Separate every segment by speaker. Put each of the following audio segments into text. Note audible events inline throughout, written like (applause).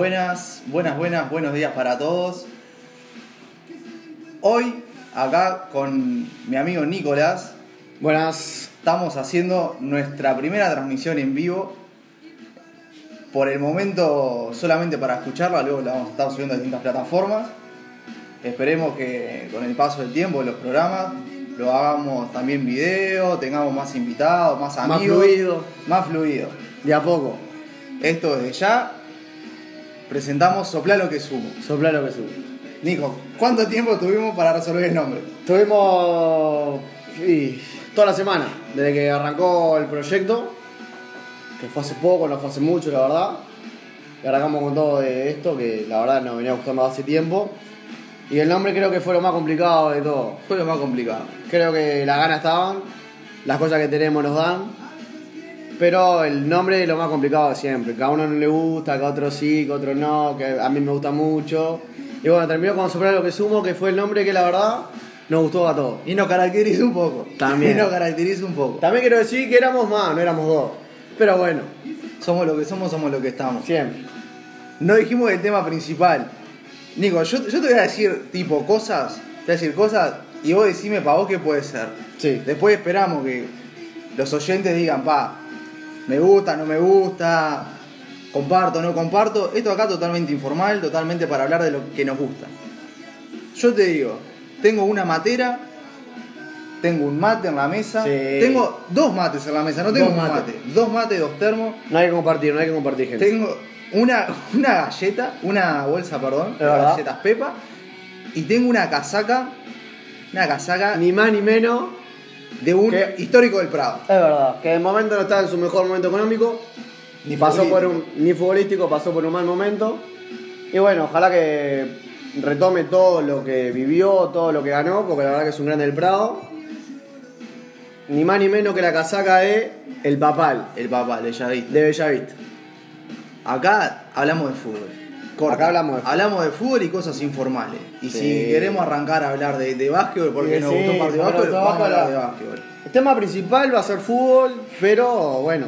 Speaker 1: Buenas, buenas, buenas, buenos días para todos. Hoy, acá con mi amigo Nicolás,
Speaker 2: Buenas.
Speaker 1: estamos haciendo nuestra primera transmisión en vivo. Por el momento solamente para escucharla, luego la vamos a estar subiendo a distintas plataformas. Esperemos que con el paso del tiempo de los programas lo hagamos también video, tengamos más invitados, más
Speaker 2: Más
Speaker 1: amigos.
Speaker 2: fluido.
Speaker 1: Más fluido.
Speaker 2: De a poco.
Speaker 1: Esto desde ya presentamos Sopla lo que sumo.
Speaker 2: Sopla lo que sube.
Speaker 1: Nico, ¿cuánto tiempo tuvimos para resolver el nombre?
Speaker 2: Tuvimos y, toda la semana, desde que arrancó el proyecto, que fue hace poco, no fue hace mucho, la verdad. Y arrancamos con todo de esto, que la verdad nos venía gustando hace tiempo. Y el nombre creo que fue lo más complicado de todo.
Speaker 1: Fue lo más complicado.
Speaker 2: Creo que las ganas estaban, las cosas que tenemos nos dan. Pero el nombre es lo más complicado de siempre. Que a uno no le gusta, que a otro sí, que a otro no, que a mí me gusta mucho. Y bueno, terminó con Soplar lo que sumo, que fue el nombre que la verdad nos gustó a todos.
Speaker 1: Y nos caracteriza un poco.
Speaker 2: También. (laughs)
Speaker 1: Y nos caracteriza un poco.
Speaker 2: También quiero decir que éramos más, no éramos dos. Pero bueno,
Speaker 1: Somos lo que somos, somos lo que estamos.
Speaker 2: siempre.
Speaker 1: No dijimos el tema principal. Nico, yo, yo te voy a decir tipo cosas, te voy a decir cosas y vos decime para vos qué puede ser.
Speaker 2: Sí.
Speaker 1: Después esperamos que los oyentes digan, pa, me gusta, no me gusta, comparto, no comparto. Esto acá totalmente informal, totalmente para hablar de lo que nos gusta. Yo te digo, tengo una matera, tengo un mate en la mesa,
Speaker 2: Sí.
Speaker 1: tengo dos mates en la mesa, no tengo
Speaker 2: Dos
Speaker 1: un mate, dos mates, dos termos.
Speaker 2: No hay que compartir, no hay que compartir, gente.
Speaker 1: Tengo una, una galleta, una bolsa, perdón, de galletas Pepa. Y tengo una casaca, una casaca
Speaker 2: Ni más ni menos.
Speaker 1: De un
Speaker 2: ¿Qué?
Speaker 1: histórico del Prado.
Speaker 2: Es verdad, que de momento no está en su mejor momento económico.
Speaker 1: Ni
Speaker 2: pasó por un ni futbolístico, pasó por un mal momento. Y bueno, ojalá que retome todo lo que vivió, todo lo que ganó, porque la verdad que es un grande del Prado. Ni más ni menos que la casaca de El Papal,
Speaker 1: El papá, de Bellavista.
Speaker 2: de Bellavista.
Speaker 1: Acá hablamos de fútbol. Corta.
Speaker 2: Acá hablamos de fútbol.
Speaker 1: Hablamos de fútbol y cosas informales. Y
Speaker 2: Sí.
Speaker 1: si queremos arrancar a hablar de, de básquetbol, porque
Speaker 2: Sí,
Speaker 1: nos gustó un partido de básquetbol, vamos a hablar de básquetbol.
Speaker 2: El tema principal va a ser fútbol, pero bueno,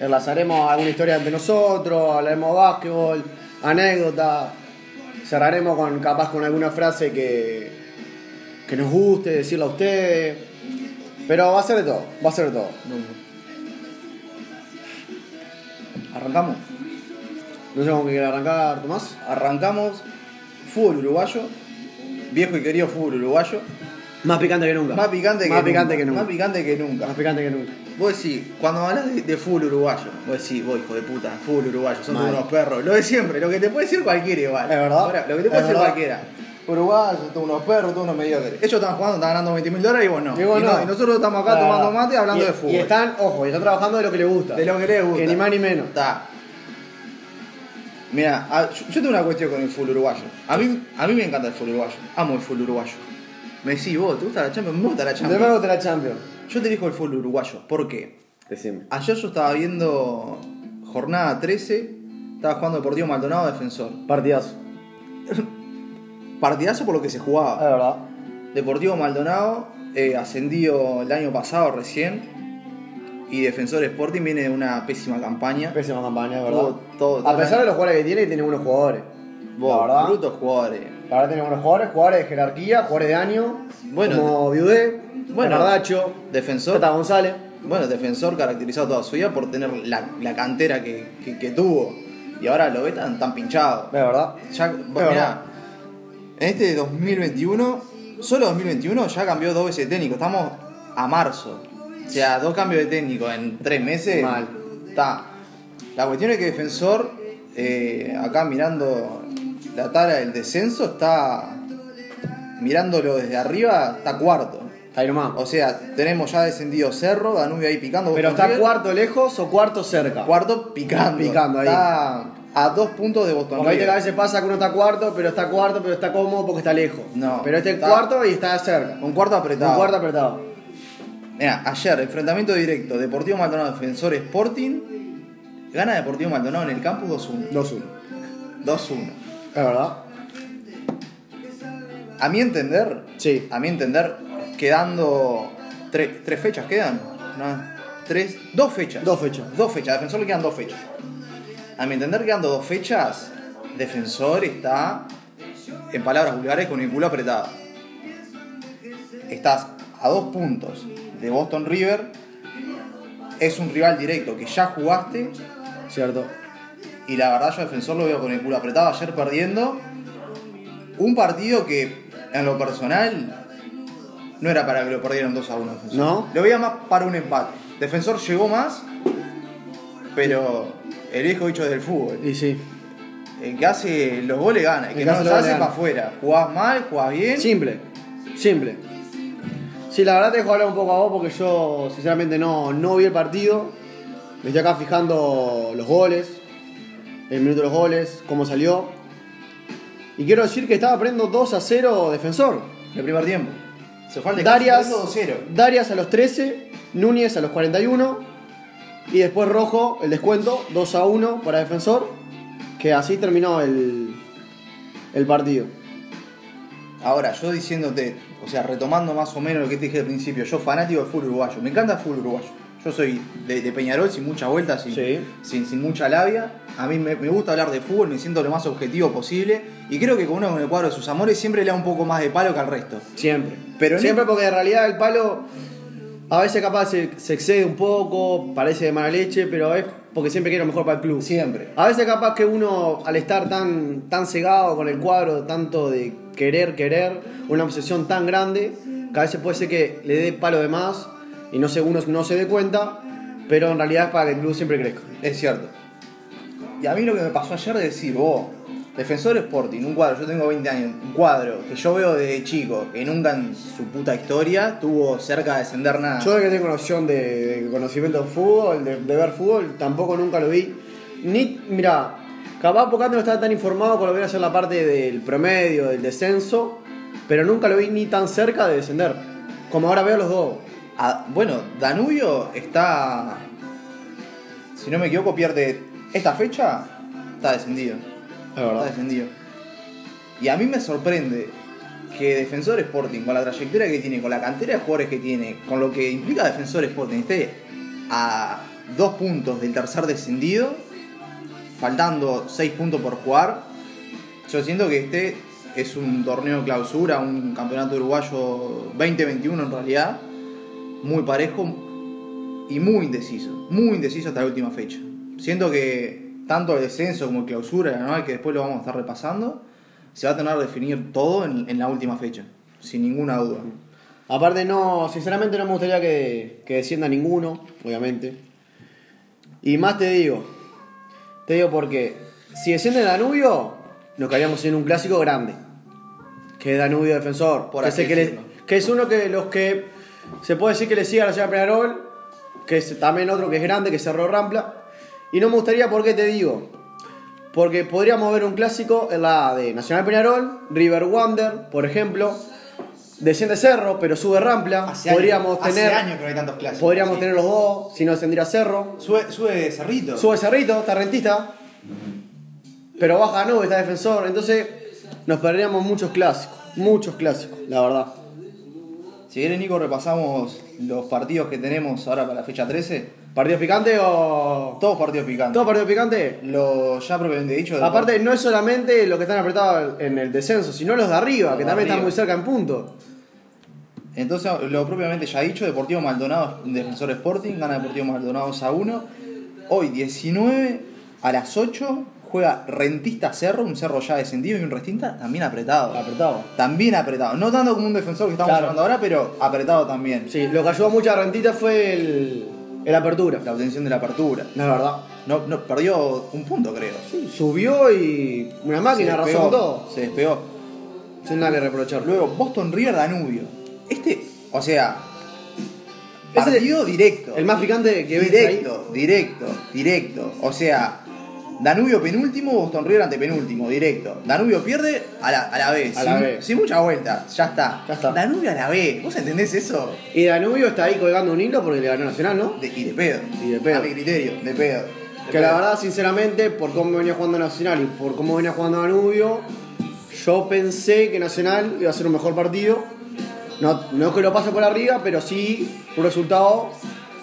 Speaker 2: enlazaremos alguna historia entre nosotros, hablaremos de básquetbol, anécdota, cerraremos con capaz con alguna frase que, que nos guste, decirla a ustedes. Pero va a ser de todo, va a ser de todo.
Speaker 1: Arrancamos.
Speaker 2: No sé cómo que quiere arrancar, Tomás.
Speaker 1: Arrancamos fútbol uruguayo. Viejo y querido fútbol uruguayo.
Speaker 2: Más picante que nunca.
Speaker 1: Más picante que
Speaker 2: Más
Speaker 1: nunca.
Speaker 2: picante que nunca.
Speaker 1: Más picante que nunca.
Speaker 2: Más picante que nunca.
Speaker 1: Vos decís, cuando hablas de, de fútbol uruguayo, vos decís, vos hijo de puta, fútbol uruguayo, son unos perros. Lo de siempre, lo que te puede decir cualquiera igual.
Speaker 2: Es verdad.
Speaker 1: Ahora, lo que te puede decir cualquiera. Uruguayo, todos unos perros, todos unos mediocres. Ellos están jugando, están ganando 20 mil dólares y vos no.
Speaker 2: Y vos
Speaker 1: Y
Speaker 2: no.
Speaker 1: y nosotros estamos acá
Speaker 2: La
Speaker 1: tomando mate hablando
Speaker 2: Y-
Speaker 1: de fútbol.
Speaker 2: Y están, ojo, y están trabajando de lo que les gusta.
Speaker 1: de lo que les gusta.
Speaker 2: Que ni más ni menos.
Speaker 1: Está. Mira, a- yo, yo tengo una cuestión con el fútbol uruguayo. A mí, a mí me encanta el fútbol uruguayo. Amo el fútbol uruguyo. Me decís, vos, ¿te gusta la Champions? Me gusta la Champions.
Speaker 2: nuevo te la Champions.
Speaker 1: Yo te elijo el fútbol uruguayo. ¿Por qué?
Speaker 2: Decime.
Speaker 1: Ayer yo estaba viendo jornada 13, estaba jugando Deportivo Maldonado Defensor.
Speaker 2: Partidazo. (laughs)
Speaker 1: Partidazo por lo que se
Speaker 2: Es
Speaker 1: jugaba.
Speaker 2: verdad.
Speaker 1: Deportivo Maldonado, eh, ascendido el año pasado recién. Y Defensor Sporting viene de una pésima campaña.
Speaker 2: Pésima campaña, es verdad.
Speaker 1: Todo- todo-
Speaker 2: a pesar de los jugadores que tiene, tiene buenos jugadores.
Speaker 1: Vos,
Speaker 2: la verdad.
Speaker 1: brutos jugadores.
Speaker 2: La verdad tiene buenos jugadores, jugadores de jerarquía, jugadores de año.
Speaker 1: Bueno,
Speaker 2: como Viudé,
Speaker 1: bueno, Defensor,
Speaker 2: Tata González.
Speaker 1: bueno, defensor caracterizado toda su vida por tener la, la cantera que, que- que tuvo. Y ahora lo ve tan, tan pinchado.
Speaker 2: Es verdad.
Speaker 1: Ya, mirá,
Speaker 2: verdad.
Speaker 1: en este 2021, solo 2021 ya cambió dos veces de técnico. Estamos a marzo. O sea, dos cambios de técnico en tres meses.
Speaker 2: Mal.
Speaker 1: Está. La cuestión es que Defensor, eh, acá mirando la tabla del descenso, está mirándolo desde arriba, está cuarto.
Speaker 2: Está ahí nomás.
Speaker 1: O sea, tenemos ya descendido Cerro, Danubio ahí picando.
Speaker 2: Pero está
Speaker 1: River.
Speaker 2: cuarto lejos o cuarto cerca.
Speaker 1: Cuarto picando.
Speaker 2: Picando ahí.
Speaker 1: Está a dos puntos de Boston
Speaker 2: Porque que a
Speaker 1: River.
Speaker 2: veces pasa que uno está cuarto, pero está cuarto, pero está cómodo porque está lejos.
Speaker 1: No,
Speaker 2: Pero este es cuarto y está cerca.
Speaker 1: Un cuarto apretado.
Speaker 2: Un cuarto apretado.
Speaker 1: Mira, ayer, enfrentamiento directo, Deportivo Maldonado Defensor Sporting. Gana Deportivo Maldonado en el campus 2-1.
Speaker 2: 2-1.
Speaker 1: 2-1.
Speaker 2: Es verdad.
Speaker 1: A mi entender,
Speaker 2: Sí.
Speaker 1: a mi entender, quedando tre- tres fechas quedan. ¿no? Tres, dos fechas.
Speaker 2: Dos fechas.
Speaker 1: Dos fechas. A Defensor le quedan dos fechas. A mi entender, quedando dos fechas. Defensor está, en palabras vulgares, con el culo apretado. Estás a dos puntos de Boston River. Es un rival directo que ya jugaste.
Speaker 2: ¿Cierto?
Speaker 1: Y la verdad yo Defensor lo veo con el culo apretado. Ayer perdiendo. Un partido que en lo personal no era para que lo perdieran 2 a 1. Defensor.
Speaker 2: ¿No?
Speaker 1: Lo veía más para un empate. Defensor llegó más, pero el viejo dicho del fútbol.
Speaker 2: Y sí.
Speaker 1: El que hace los goles gana, el que
Speaker 2: El
Speaker 1: no los hace para afuera. Jugás mal, jugás bien.
Speaker 2: Simple, simple. Sí, la verdad te dejo hablar un poco a vos porque yo sinceramente no, no vi el partido. Me estoy acá fijando los goles, el minuto de los goles, cómo salió. Y quiero decir que estaba perdiendo 2 a 0 defensor.
Speaker 1: El primer tiempo. Se fue al
Speaker 2: Darias,
Speaker 1: 2-0.
Speaker 2: Darias a los 13, Núñez a los 41 y después Rojo el descuento 2 a 1 para defensor. Que así terminó el, el partido.
Speaker 1: Ahora, yo diciéndote, o sea, retomando más o menos lo que te dije al principio, yo fanático del fútbol uruguayo, me encanta el fútbol uruguayo. Yo soy de, de Peñarol sin muchas vueltas, sin,
Speaker 2: Sí.
Speaker 1: sin, sin mucha labia. A mí me, me gusta hablar de fútbol, me siento lo más objetivo posible. Y creo que con uno con el cuadro de sus amores siempre le da un poco más de palo que al resto.
Speaker 2: Siempre.
Speaker 1: Pero
Speaker 2: Siempre porque en realidad el palo a veces capaz se, se excede un poco, parece de mala leche, pero es porque siempre quiere lo mejor para el club.
Speaker 1: Siempre.
Speaker 2: A veces capaz que uno al estar tan, tan cegado con el cuadro, tanto de querer, querer, una obsesión tan grande, que a veces puede ser que le dé palo de más y no se, uno no se dé cuenta, pero en realidad es para que el club siempre crezca.
Speaker 1: Es cierto. Y a mí lo que me pasó ayer de decir, vos, Defensor Sporting, un cuadro, yo tengo 20 años, un cuadro que yo veo desde chico, que nunca en su puta historia tuvo cerca de descender nada.
Speaker 2: Yo de que tengo noción de, de conocimiento de fútbol, de, de ver fútbol, tampoco nunca lo vi. Ni, mira, capaz porque no estaba tan informado con lo que iba a ser la parte del promedio, del descenso, pero nunca lo vi ni tan cerca de descender. Como ahora veo los dos.
Speaker 1: Ah, bueno, Danubio está. Si no me equivoco, pierde esta fecha, está descendido.
Speaker 2: Es
Speaker 1: Está descendido. Y a mí me sorprende que Defensor Sporting, con la trayectoria que tiene, con la cantera de jugadores que tiene, con lo que implica Defensor Sporting, esté a dos puntos del tercer descendido, faltando seis puntos por jugar. Yo siento que este es un torneo de clausura, un campeonato uruguayo 2021 en realidad, muy parejo y muy indeciso, muy indeciso hasta la última fecha. Siento que tanto el descenso como el clausura, anual, que después lo vamos a estar repasando, se va a tener que definir todo en, en la última fecha, sin ninguna duda.
Speaker 2: Aparte, no, sinceramente no me gustaría que, que descienda ninguno, obviamente. Y más te digo, te digo porque si desciende Danubio, nos quedaríamos en un clásico grande. Que es Danubio Defensor.
Speaker 1: Por
Speaker 2: que,
Speaker 1: así
Speaker 2: que, que es uno que los que se puede decir que le sigue a la de Peñarol, que es también otro que es grande, que es Cerro Rampla. Y no me gustaría, ¿por qué te digo? Porque podríamos ver un clásico en la de Nacional Peñarol, River Wander, por ejemplo. Desciende Cerro, pero sube Rampla.
Speaker 1: Hace
Speaker 2: podríamos tener.
Speaker 1: hace años que no hay tantos clásicos.
Speaker 2: Podríamos
Speaker 1: Sí.
Speaker 2: tener los dos, si no descendiera Cerro.
Speaker 1: Sube, sube Cerrito.
Speaker 2: Sube Cerrito, está rentista. Pero baja Nube, está defensor. Entonces nos perderíamos muchos clásicos. Muchos clásicos, la verdad.
Speaker 1: Si quieres, Nico, repasamos los partidos que tenemos ahora para la fecha 13.
Speaker 2: ¿Partidos picantes o.?
Speaker 1: Todos partidos picantes.
Speaker 2: ¿Todo partido picante?
Speaker 1: Lo ya propiamente dicho.
Speaker 2: Aparte, no es solamente los que están apretados en el descenso, sino los de arriba,
Speaker 1: Los
Speaker 2: que
Speaker 1: de
Speaker 2: también están muy cerca en punto.
Speaker 1: Entonces, lo propiamente ya dicho, Deportivo Maldonado, Defensor Sporting, gana Deportivo Maldonado 2 a 1. Hoy 19 a las 8 juega Rentista Cerro, un cerro ya descendido y un Rentista también apretado.
Speaker 2: Apretado.
Speaker 1: También apretado. No tanto como un defensor que estamos
Speaker 2: Claro.
Speaker 1: hablando ahora, pero apretado también.
Speaker 2: Sí, lo que ayudó mucho a Rentita fue el, el apertura.
Speaker 1: La obtención de la apertura.
Speaker 2: La verdad.
Speaker 1: No, no, perdió un punto, creo.
Speaker 2: Sí, subió y una máquina con todo.
Speaker 1: Se despegó.
Speaker 2: Sin nada que reprochar.
Speaker 1: Luego, Boston River Danubio. Este, o sea, partido directo.
Speaker 2: El más picante que ves
Speaker 1: Directo, directo, directo. O sea, Danubio penúltimo, Boston River antepenúltimo, directo. Danubio pierde a la, a la vez.
Speaker 2: A la
Speaker 1: sin,
Speaker 2: vez.
Speaker 1: sin mucha vuelta, ya está.
Speaker 2: Ya está.
Speaker 1: Danubio a la vez. ¿Vos entendés eso?
Speaker 2: Y Danubio está ahí colgando un hilo porque le ganó Nacional, ¿no?
Speaker 1: De- y de pedo.
Speaker 2: Y de pedo.
Speaker 1: A mi criterio, de pedo. De
Speaker 2: Que la verdad, sinceramente, por cómo venía jugando Nacional y por cómo venía jugando Danubio, yo pensé que Nacional iba a ser un mejor partido. No, no que lo pase por arriba, pero sí un resultado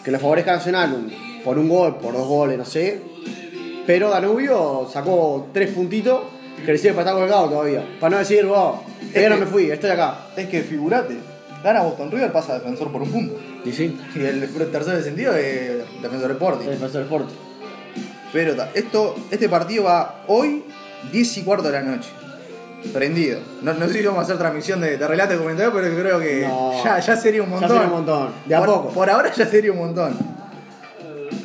Speaker 2: que le favorezca a Nacional por un gol, por dos goles, no sé. Pero Danubio sacó tres puntitos recibe para estar colgado todavía. Para no decir, vos, todavía no
Speaker 1: que-
Speaker 2: me fui, estoy acá.
Speaker 1: Es que figurate, gana Boston River, pasa a defensor por un punto.
Speaker 2: Y sí,
Speaker 1: Y el tercer sentido es defensor Sporting.
Speaker 2: defensor Porto.
Speaker 1: Pero esto, este partido va hoy, 10 y cuarto de la noche. Prendido. No, no sé si vamos a hacer transmisión de, de relato y comentario, pero creo que
Speaker 2: No.
Speaker 1: ya, ya sería un
Speaker 2: Ya
Speaker 1: montón.
Speaker 2: sería un montón. De a
Speaker 1: por,
Speaker 2: poco.
Speaker 1: Por ahora ya sería un montón.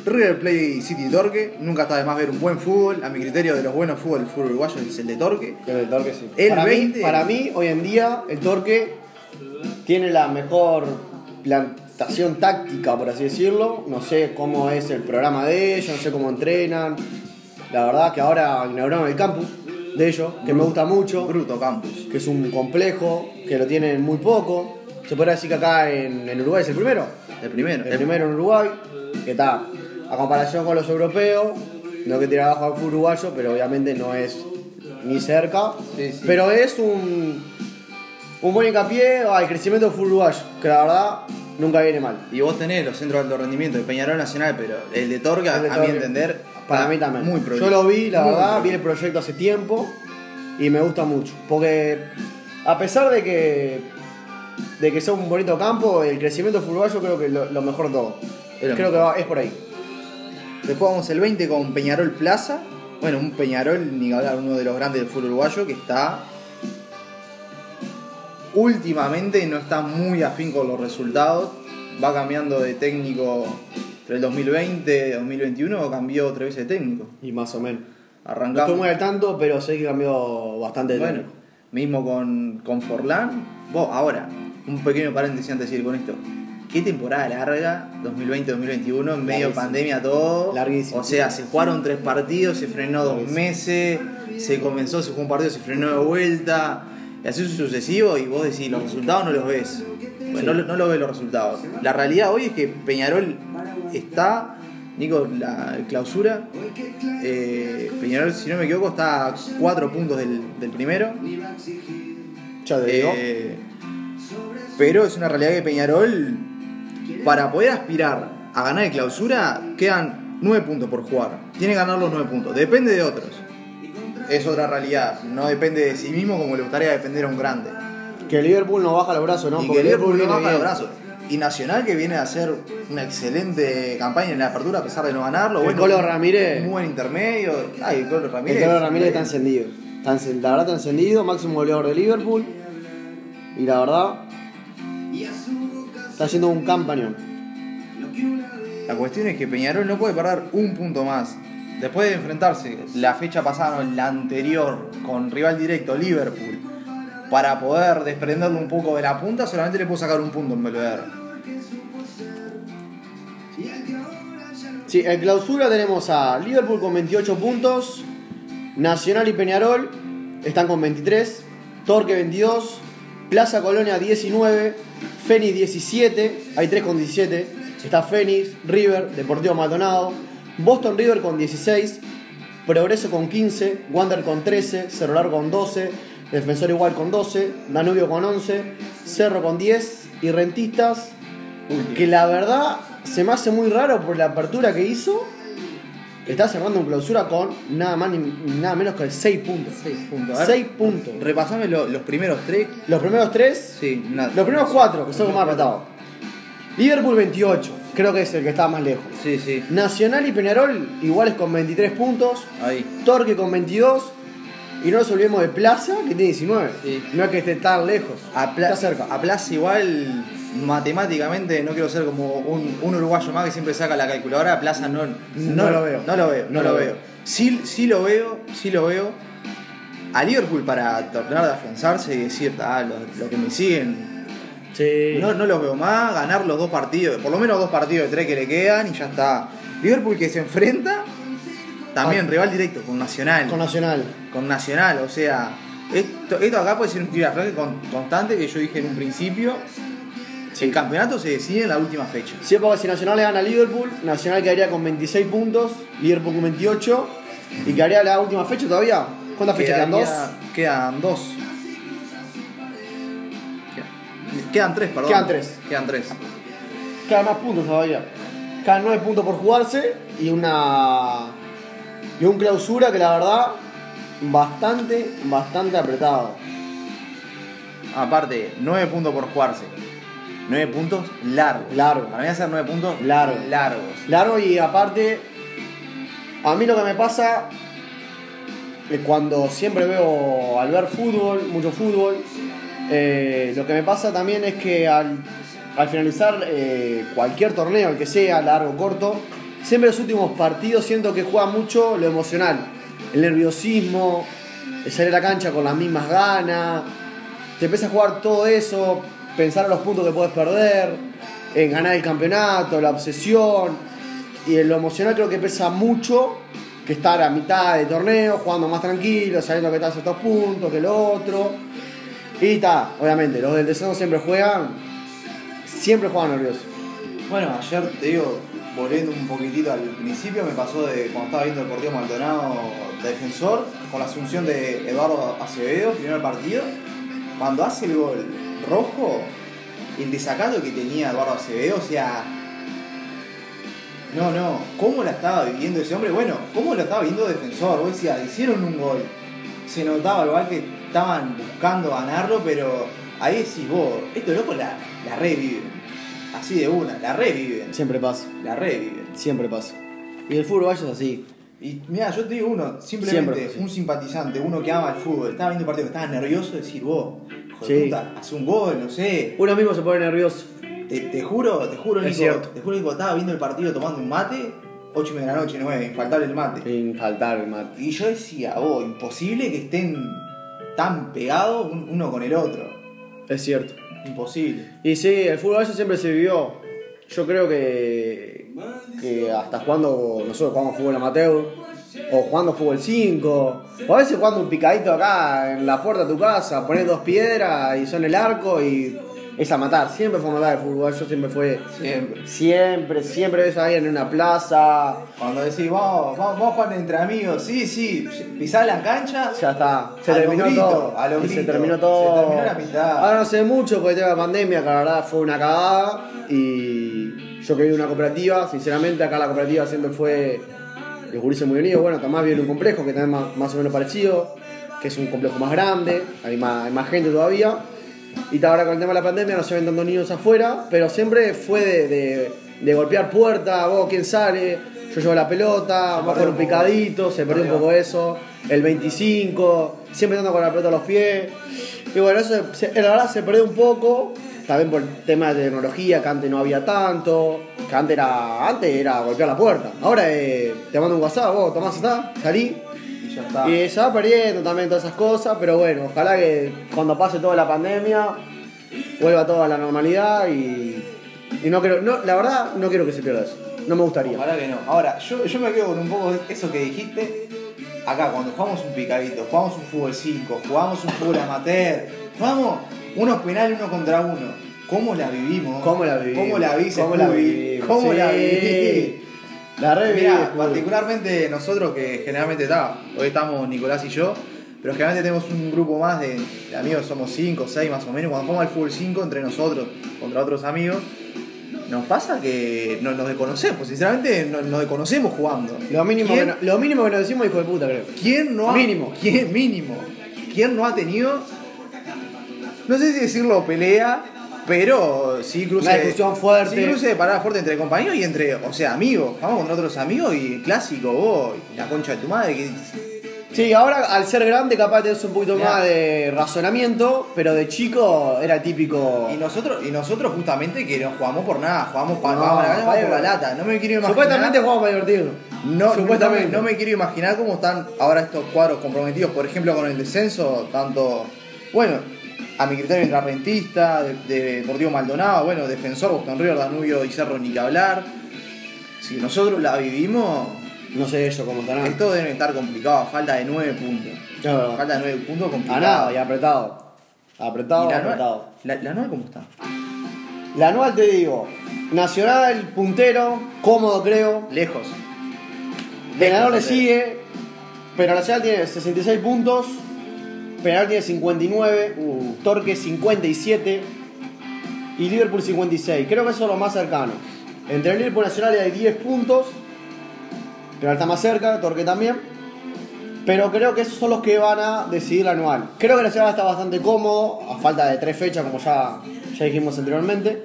Speaker 1: River Play City Torque. Nunca está de más ver un buen fútbol. A mi criterio, de los buenos fútbol, el fútbol uruguayo es el de Torque.
Speaker 2: El Torque sí.
Speaker 1: El
Speaker 2: para,
Speaker 1: 20.
Speaker 2: mí, para mí, hoy en día, el Torque tiene la mejor plantación táctica, por así decirlo. No sé cómo es el programa de ellos, no sé cómo entrenan. La verdad que ahora inauguraron el campus de ellos, que me gusta mucho,
Speaker 1: Bruto Campus.
Speaker 2: que es un complejo, que lo tienen muy poco. Se podría decir que acá en, en Uruguay es el primero.
Speaker 1: El primero.
Speaker 2: El primero en Uruguay, que está a comparación con los europeos, no que tira abajo al fútbol uruguayo, pero obviamente no es ni cerca.
Speaker 1: Sí, sí.
Speaker 2: Pero es un, un buen hincapié al crecimiento del fútbol uruguayo, que la verdad nunca viene mal.
Speaker 1: Y vos tenés los centros de alto rendimiento de Peñarol Nacional, pero el de Torque, a,
Speaker 2: El de
Speaker 1: a mi entender,
Speaker 2: Para mí también.
Speaker 1: Muy
Speaker 2: Yo lo vi, la
Speaker 1: Muy
Speaker 2: verdad,
Speaker 1: prolijo.
Speaker 2: vi el proyecto hace tiempo y me gusta mucho. Porque a pesar de que de que sea un bonito campo, el crecimiento uruguayo creo que lo, lo mejor de todo. Creo que va- es por ahí.
Speaker 1: Después vamos el 20 con Peñarol Plaza. Bueno, un Peñarol, ni hablar, uno de los grandes del fútbol uruguayo que está. Últimamente no está muy afín con los resultados. Va cambiando de técnico entre el 2020 y 2021, cambió tres veces de técnico.
Speaker 2: Y más o menos. No
Speaker 1: Arrancamos.
Speaker 2: estoy muy al tanto, pero sé que cambió bastante de
Speaker 1: Bueno,
Speaker 2: técnico.
Speaker 1: mismo con, con Forlán. Vos, ahora, un pequeño paréntesis antes de ir con esto. Qué temporada larga, 2020-2021, en medio pandemia todo.
Speaker 2: Larguísimo.
Speaker 1: O sea, se jugaron tres partidos, se frenó dos
Speaker 2: Larguísimo.
Speaker 1: meses, se comenzó, se jugó un partido, se frenó de vuelta. Y así sucesivo, y vos decís, los resultados no los ves. Bueno, no, no lo ves los resultados. La realidad hoy es que Peñarol está, Nico, la clausura. eh, Peñarol, si no me equivoco, está a cuatro puntos del, del primero.
Speaker 2: Ya te digo.
Speaker 1: Eh, pero es una realidad que Peñarol, para poder aspirar a ganar el clausura, quedan 9 puntos por jugar. Tiene que ganar los 9 puntos. Depende de otros. Es otra realidad. No depende de sí mismo como le gustaría defender a un grande.
Speaker 2: que Liverpool no baja los brazos, ¿no?
Speaker 1: y
Speaker 2: Porque
Speaker 1: que Liverpool no
Speaker 2: viene
Speaker 1: baja los brazos. Y Nacional que viene a hacer una excelente campaña en la apertura a pesar de no ganarlo.
Speaker 2: El
Speaker 1: Bueno,
Speaker 2: Colo
Speaker 1: un-
Speaker 2: Ramírez.
Speaker 1: Un buen intermedio. Ay, el Colo
Speaker 2: El
Speaker 1: Ramírez.
Speaker 2: Colo Ramírez está encendido. Está encen- la verdad está encendido, máximo goleador de Liverpool. Y la verdad, está haciendo un campañón.
Speaker 1: La cuestión es que Peñarol no puede perder un punto más. Después de enfrentarse la fecha pasada, no, la anterior, con rival directo, Liverpool, para poder desprenderlo un poco de la punta, solamente le puedo sacar un punto en Belvedere.
Speaker 2: Sí, en clausura tenemos a Liverpool con 28 puntos, Nacional y Peñarol están con 23, Torque 22, Plaza Colonia 19, Fénix 17, hay 3 con 17, está Fénix, River, Deportivo Maldonado, Boston River con 16, Progreso con 15, Wander con 13, Cerro con 12, Defensor igual con 12, Danubio con 11, Cerro con 10 y Rentistas que la verdad se me hace muy raro por la apertura que hizo. Está cerrando en clausura con nada más ni nada menos que 6 puntos.
Speaker 1: 6 puntos. A ver,
Speaker 2: 6 puntos.
Speaker 1: Repasame lo- los primeros tres.
Speaker 2: Los primeros 3,
Speaker 1: Sí, nada.
Speaker 2: los primeros 4, que son los más apretados. Liverpool 28, creo que es el que está más lejos.
Speaker 1: Sí, sí.
Speaker 2: Nacional y Peñarol iguales con 23 puntos.
Speaker 1: Ahí.
Speaker 2: Torque con 22. Y no nos olvidemos de Plaza, que tiene 19.
Speaker 1: Sí.
Speaker 2: No es que esté tan lejos.
Speaker 1: A, Pla-
Speaker 2: está cerca.
Speaker 1: a Plaza igual, matemáticamente, no quiero ser como un, un uruguayo más que siempre saca la calculadora. A Plaza no,
Speaker 2: No lo veo.
Speaker 1: No lo veo, no,
Speaker 2: No
Speaker 1: lo
Speaker 2: lo
Speaker 1: veo.
Speaker 2: veo.
Speaker 1: Sí, sí lo veo, sí lo veo. A Liverpool para tratar de afianzarse y decir, ah, lo, lo que me siguen,
Speaker 2: Sí.
Speaker 1: no, no los veo más, ganar los dos partidos, por lo menos dos partidos de tres que le quedan y ya está. Liverpool que se enfrenta, también rival directo, con Nacional.
Speaker 2: Con Nacional.
Speaker 1: con Nacional, o sea, esto, esto acá puede ser un con, constante que yo dije en un principio. El campeonato se decide en la última fecha.
Speaker 2: Sí, porque si Nacional le gana a Liverpool, Nacional quedaría con 26 puntos, Liverpool con 28 y quedaría la última fecha todavía. ¿Cuántas fechas quedan? ¿Dos?
Speaker 1: Quedan dos. Quedan- tres, perdón.
Speaker 2: Quedan tres.
Speaker 1: Quedan tres.
Speaker 2: Quedan más puntos todavía. Quedan 9 puntos por jugarse y una. y un clausura que la verdad bastante, bastante apretado.
Speaker 1: Aparte, 9 puntos por jugarse. 9 puntos largos.
Speaker 2: Largo.
Speaker 1: Para mí hacer 9 puntos
Speaker 2: Largo.
Speaker 1: largos.
Speaker 2: Largo y aparte, a mí lo que me pasa es cuando siempre veo, al ver fútbol, mucho fútbol, eh, lo que me pasa también es que al, al finalizar eh, cualquier torneo, el que sea, largo o corto, siempre los últimos partidos siento que juega mucho lo emocional, el nerviosismo, el salir a la cancha con las mismas ganas, te empieza a jugar todo eso, pensar en los puntos que puedes perder, en ganar el campeonato, la obsesión, y en lo emocional creo que pesa mucho que estar a mitad de torneo, jugando más tranquilo, sabiendo que estás a estos puntos, que lo otro. Y está, obviamente, los del descenso siempre juegan, siempre juegan nerviosos.
Speaker 1: Bueno, ayer te digo, volviendo un poquitito al principio, me pasó de cuando estaba viendo el partido Maldonado de defensor, con la asunción de Eduardo Acevedo, primer partido, cuando hace el gol rojo, el desacato que tenía Eduardo Acevedo, o sea. No, no, ¿cómo la estaba viviendo ese hombre? Bueno, ¿cómo la estaba viviendo defensor? Vos decías, hicieron un gol. Se notaba igual que estaban buscando ganarlo, pero ahí decís vos, estos locos la, la reviven. Así de una, la reviven.
Speaker 2: Siempre pasa,
Speaker 1: La reviven.
Speaker 2: siempre pasa. Y el fútbol es así.
Speaker 1: Y mira, yo te digo uno, simplemente un simpatizante, uno que ama el fútbol, estaba viendo un partido que estaba nervioso, decir vos,
Speaker 2: Sí.
Speaker 1: puta, hace un gol, no sé.
Speaker 2: Uno mismo se pone nervioso.
Speaker 1: Te, te juro, te juro,
Speaker 2: Es
Speaker 1: Nico,
Speaker 2: cierto.
Speaker 1: te juro, Nico, estaba viendo el partido tomando un mate, 8 y media de la noche, 9, infaltable el mate.
Speaker 2: Sin faltar el mate.
Speaker 1: Y yo decía, oh, imposible que estén tan pegados un- uno con el otro.
Speaker 2: Es cierto.
Speaker 1: Imposible.
Speaker 2: Y sí, el fútbol uruguayo siempre se vivió. Yo creo que, que hasta jugando, nosotros jugamos fútbol amateur, o jugando fútbol 5, o a veces jugando un picadito acá en la puerta de tu casa, pones dos piedras y son el arco y es a matar. Siempre fue a matar el fútbol uruguayo, siempre fue.
Speaker 1: Siempre.
Speaker 2: Siempre, siempre ves a alguien en una plaza,
Speaker 1: Cuando decís, vamos, vamos, vamos jugar entre amigos, sí, sí, pisás la cancha,
Speaker 2: ya está. Se terminó todo.
Speaker 1: a los
Speaker 2: y se terminó todo.
Speaker 1: Se terminó la mitad.
Speaker 2: Ahora no sé mucho porque de la pandemia, que la verdad fue una cagada. Y yo que vivo en una cooperativa, sinceramente, acá la cooperativa siempre fue los gurises muy unidos. Bueno, Tomás vive en un complejo que también más, más o menos parecido, que es un complejo más grande, hay más, hay más gente todavía. Y ahora con el tema de la pandemia no se ven tantos niños afuera, pero siempre fue de, de- de golpear puertas, vos quién sale, yo llevo la pelota,
Speaker 1: Se perdió
Speaker 2: con un
Speaker 1: poco.
Speaker 2: picadito, se perdió un poco eso, el 25, siempre andando con la pelota a los pies. Y bueno, eso se- la verdad se perdió un poco, también por el tema de tecnología, que antes no había tanto, que antes era, antes era golpear la puerta. Ahora eh, te mando un WhatsApp, vos Tomás está, salí.
Speaker 1: y ya está.
Speaker 2: Y se va perdiendo también todas esas cosas, pero bueno, ojalá que cuando pase toda la pandemia vuelva todo a la normalidad y, y no quiero, no, la verdad no quiero que se pierda eso, no me gustaría.
Speaker 1: Ojalá que no. Ahora, yo, yo me quedo con un poco de eso que dijiste. Acá, cuando jugamos un picadito, jugamos un fútbol 5, jugamos un fútbol amateur, jugamos unos penales uno contra uno. ¿Cómo la vivimos?
Speaker 2: ¿Cómo la vivimos?
Speaker 1: ¿Cómo la viste,
Speaker 2: ¿Cómo la vivimos?
Speaker 1: ¿Cómo
Speaker 2: Sí.
Speaker 1: la viví?
Speaker 2: La Scooby.
Speaker 1: particularmente nosotros que generalmente está, hoy estamos Nicolás y yo, pero generalmente tenemos un grupo más de, de amigos, somos 5, 6 más o menos, cuando jugamos al fútbol 5 entre nosotros, contra otros amigos, nos pasa que no- nos desconocemos, sinceramente no- nos desconocemos jugando.
Speaker 2: Lo mínimo, que
Speaker 1: ¿Quién,
Speaker 2: no- lo mínimo que nos decimos hijo de puta, creo.
Speaker 1: quién no ha,
Speaker 2: Mínimo.
Speaker 1: ¿quién, mínimo. ¿Quién no ha tenido, no sé si decirlo pelea, pero sí cruce,
Speaker 2: Una discusión fuerte.
Speaker 1: Sí cruce de parada fuerte entre compañeros y entre, o sea, amigos. Vamos contra otros amigos y clásico, vos, y la concha de tu madre. Que,
Speaker 2: Sí, ahora al ser grande capaz tenés un poquito
Speaker 1: Mirá.
Speaker 2: más de razonamiento, pero de chico era típico...
Speaker 1: y nosotros, y nosotros justamente que no jugamos por nada, jugamos para
Speaker 2: No,
Speaker 1: la por la
Speaker 2: pa-
Speaker 1: lata. No me quiero imaginar.
Speaker 2: Supuestamente jugamos para divertirnos.
Speaker 1: No,
Speaker 2: Supuestamente.
Speaker 1: No, me, no me quiero imaginar cómo están ahora estos cuadros comprometidos, por ejemplo, con el descenso, tanto, bueno, a mi criterio entra Rentista, de, de Deportivo Maldonado, bueno, Defensor, Boston River, Danubio y Cerro, ni que hablar. Si nosotros la vivimos,
Speaker 2: No sé ellos cómo estarán.
Speaker 1: esto debe estar complicado, falta de 9 puntos. Falta de 9 puntos complicado.
Speaker 2: Ganado y apretado. Apretado,
Speaker 1: ¿Y la,
Speaker 2: apretado.
Speaker 1: la, la cómo está?
Speaker 2: La anual te digo, Nacional, puntero, cómodo creo.
Speaker 1: Lejos.
Speaker 2: Penador le
Speaker 1: Lejos,
Speaker 2: sigue, pero Nacional tiene 66 puntos, Penador tiene 59,
Speaker 1: Uh.
Speaker 2: Torque 57 y Liverpool 56. Creo que eso es lo más cercano. Entre Liverpool y Nacional hay 10 puntos, pero está más cerca, Torque también. Pero creo que esos son los que van a decidir la anual. Creo que la ciudad está bastante cómodo, a falta de tres fechas, como ya, ya dijimos anteriormente.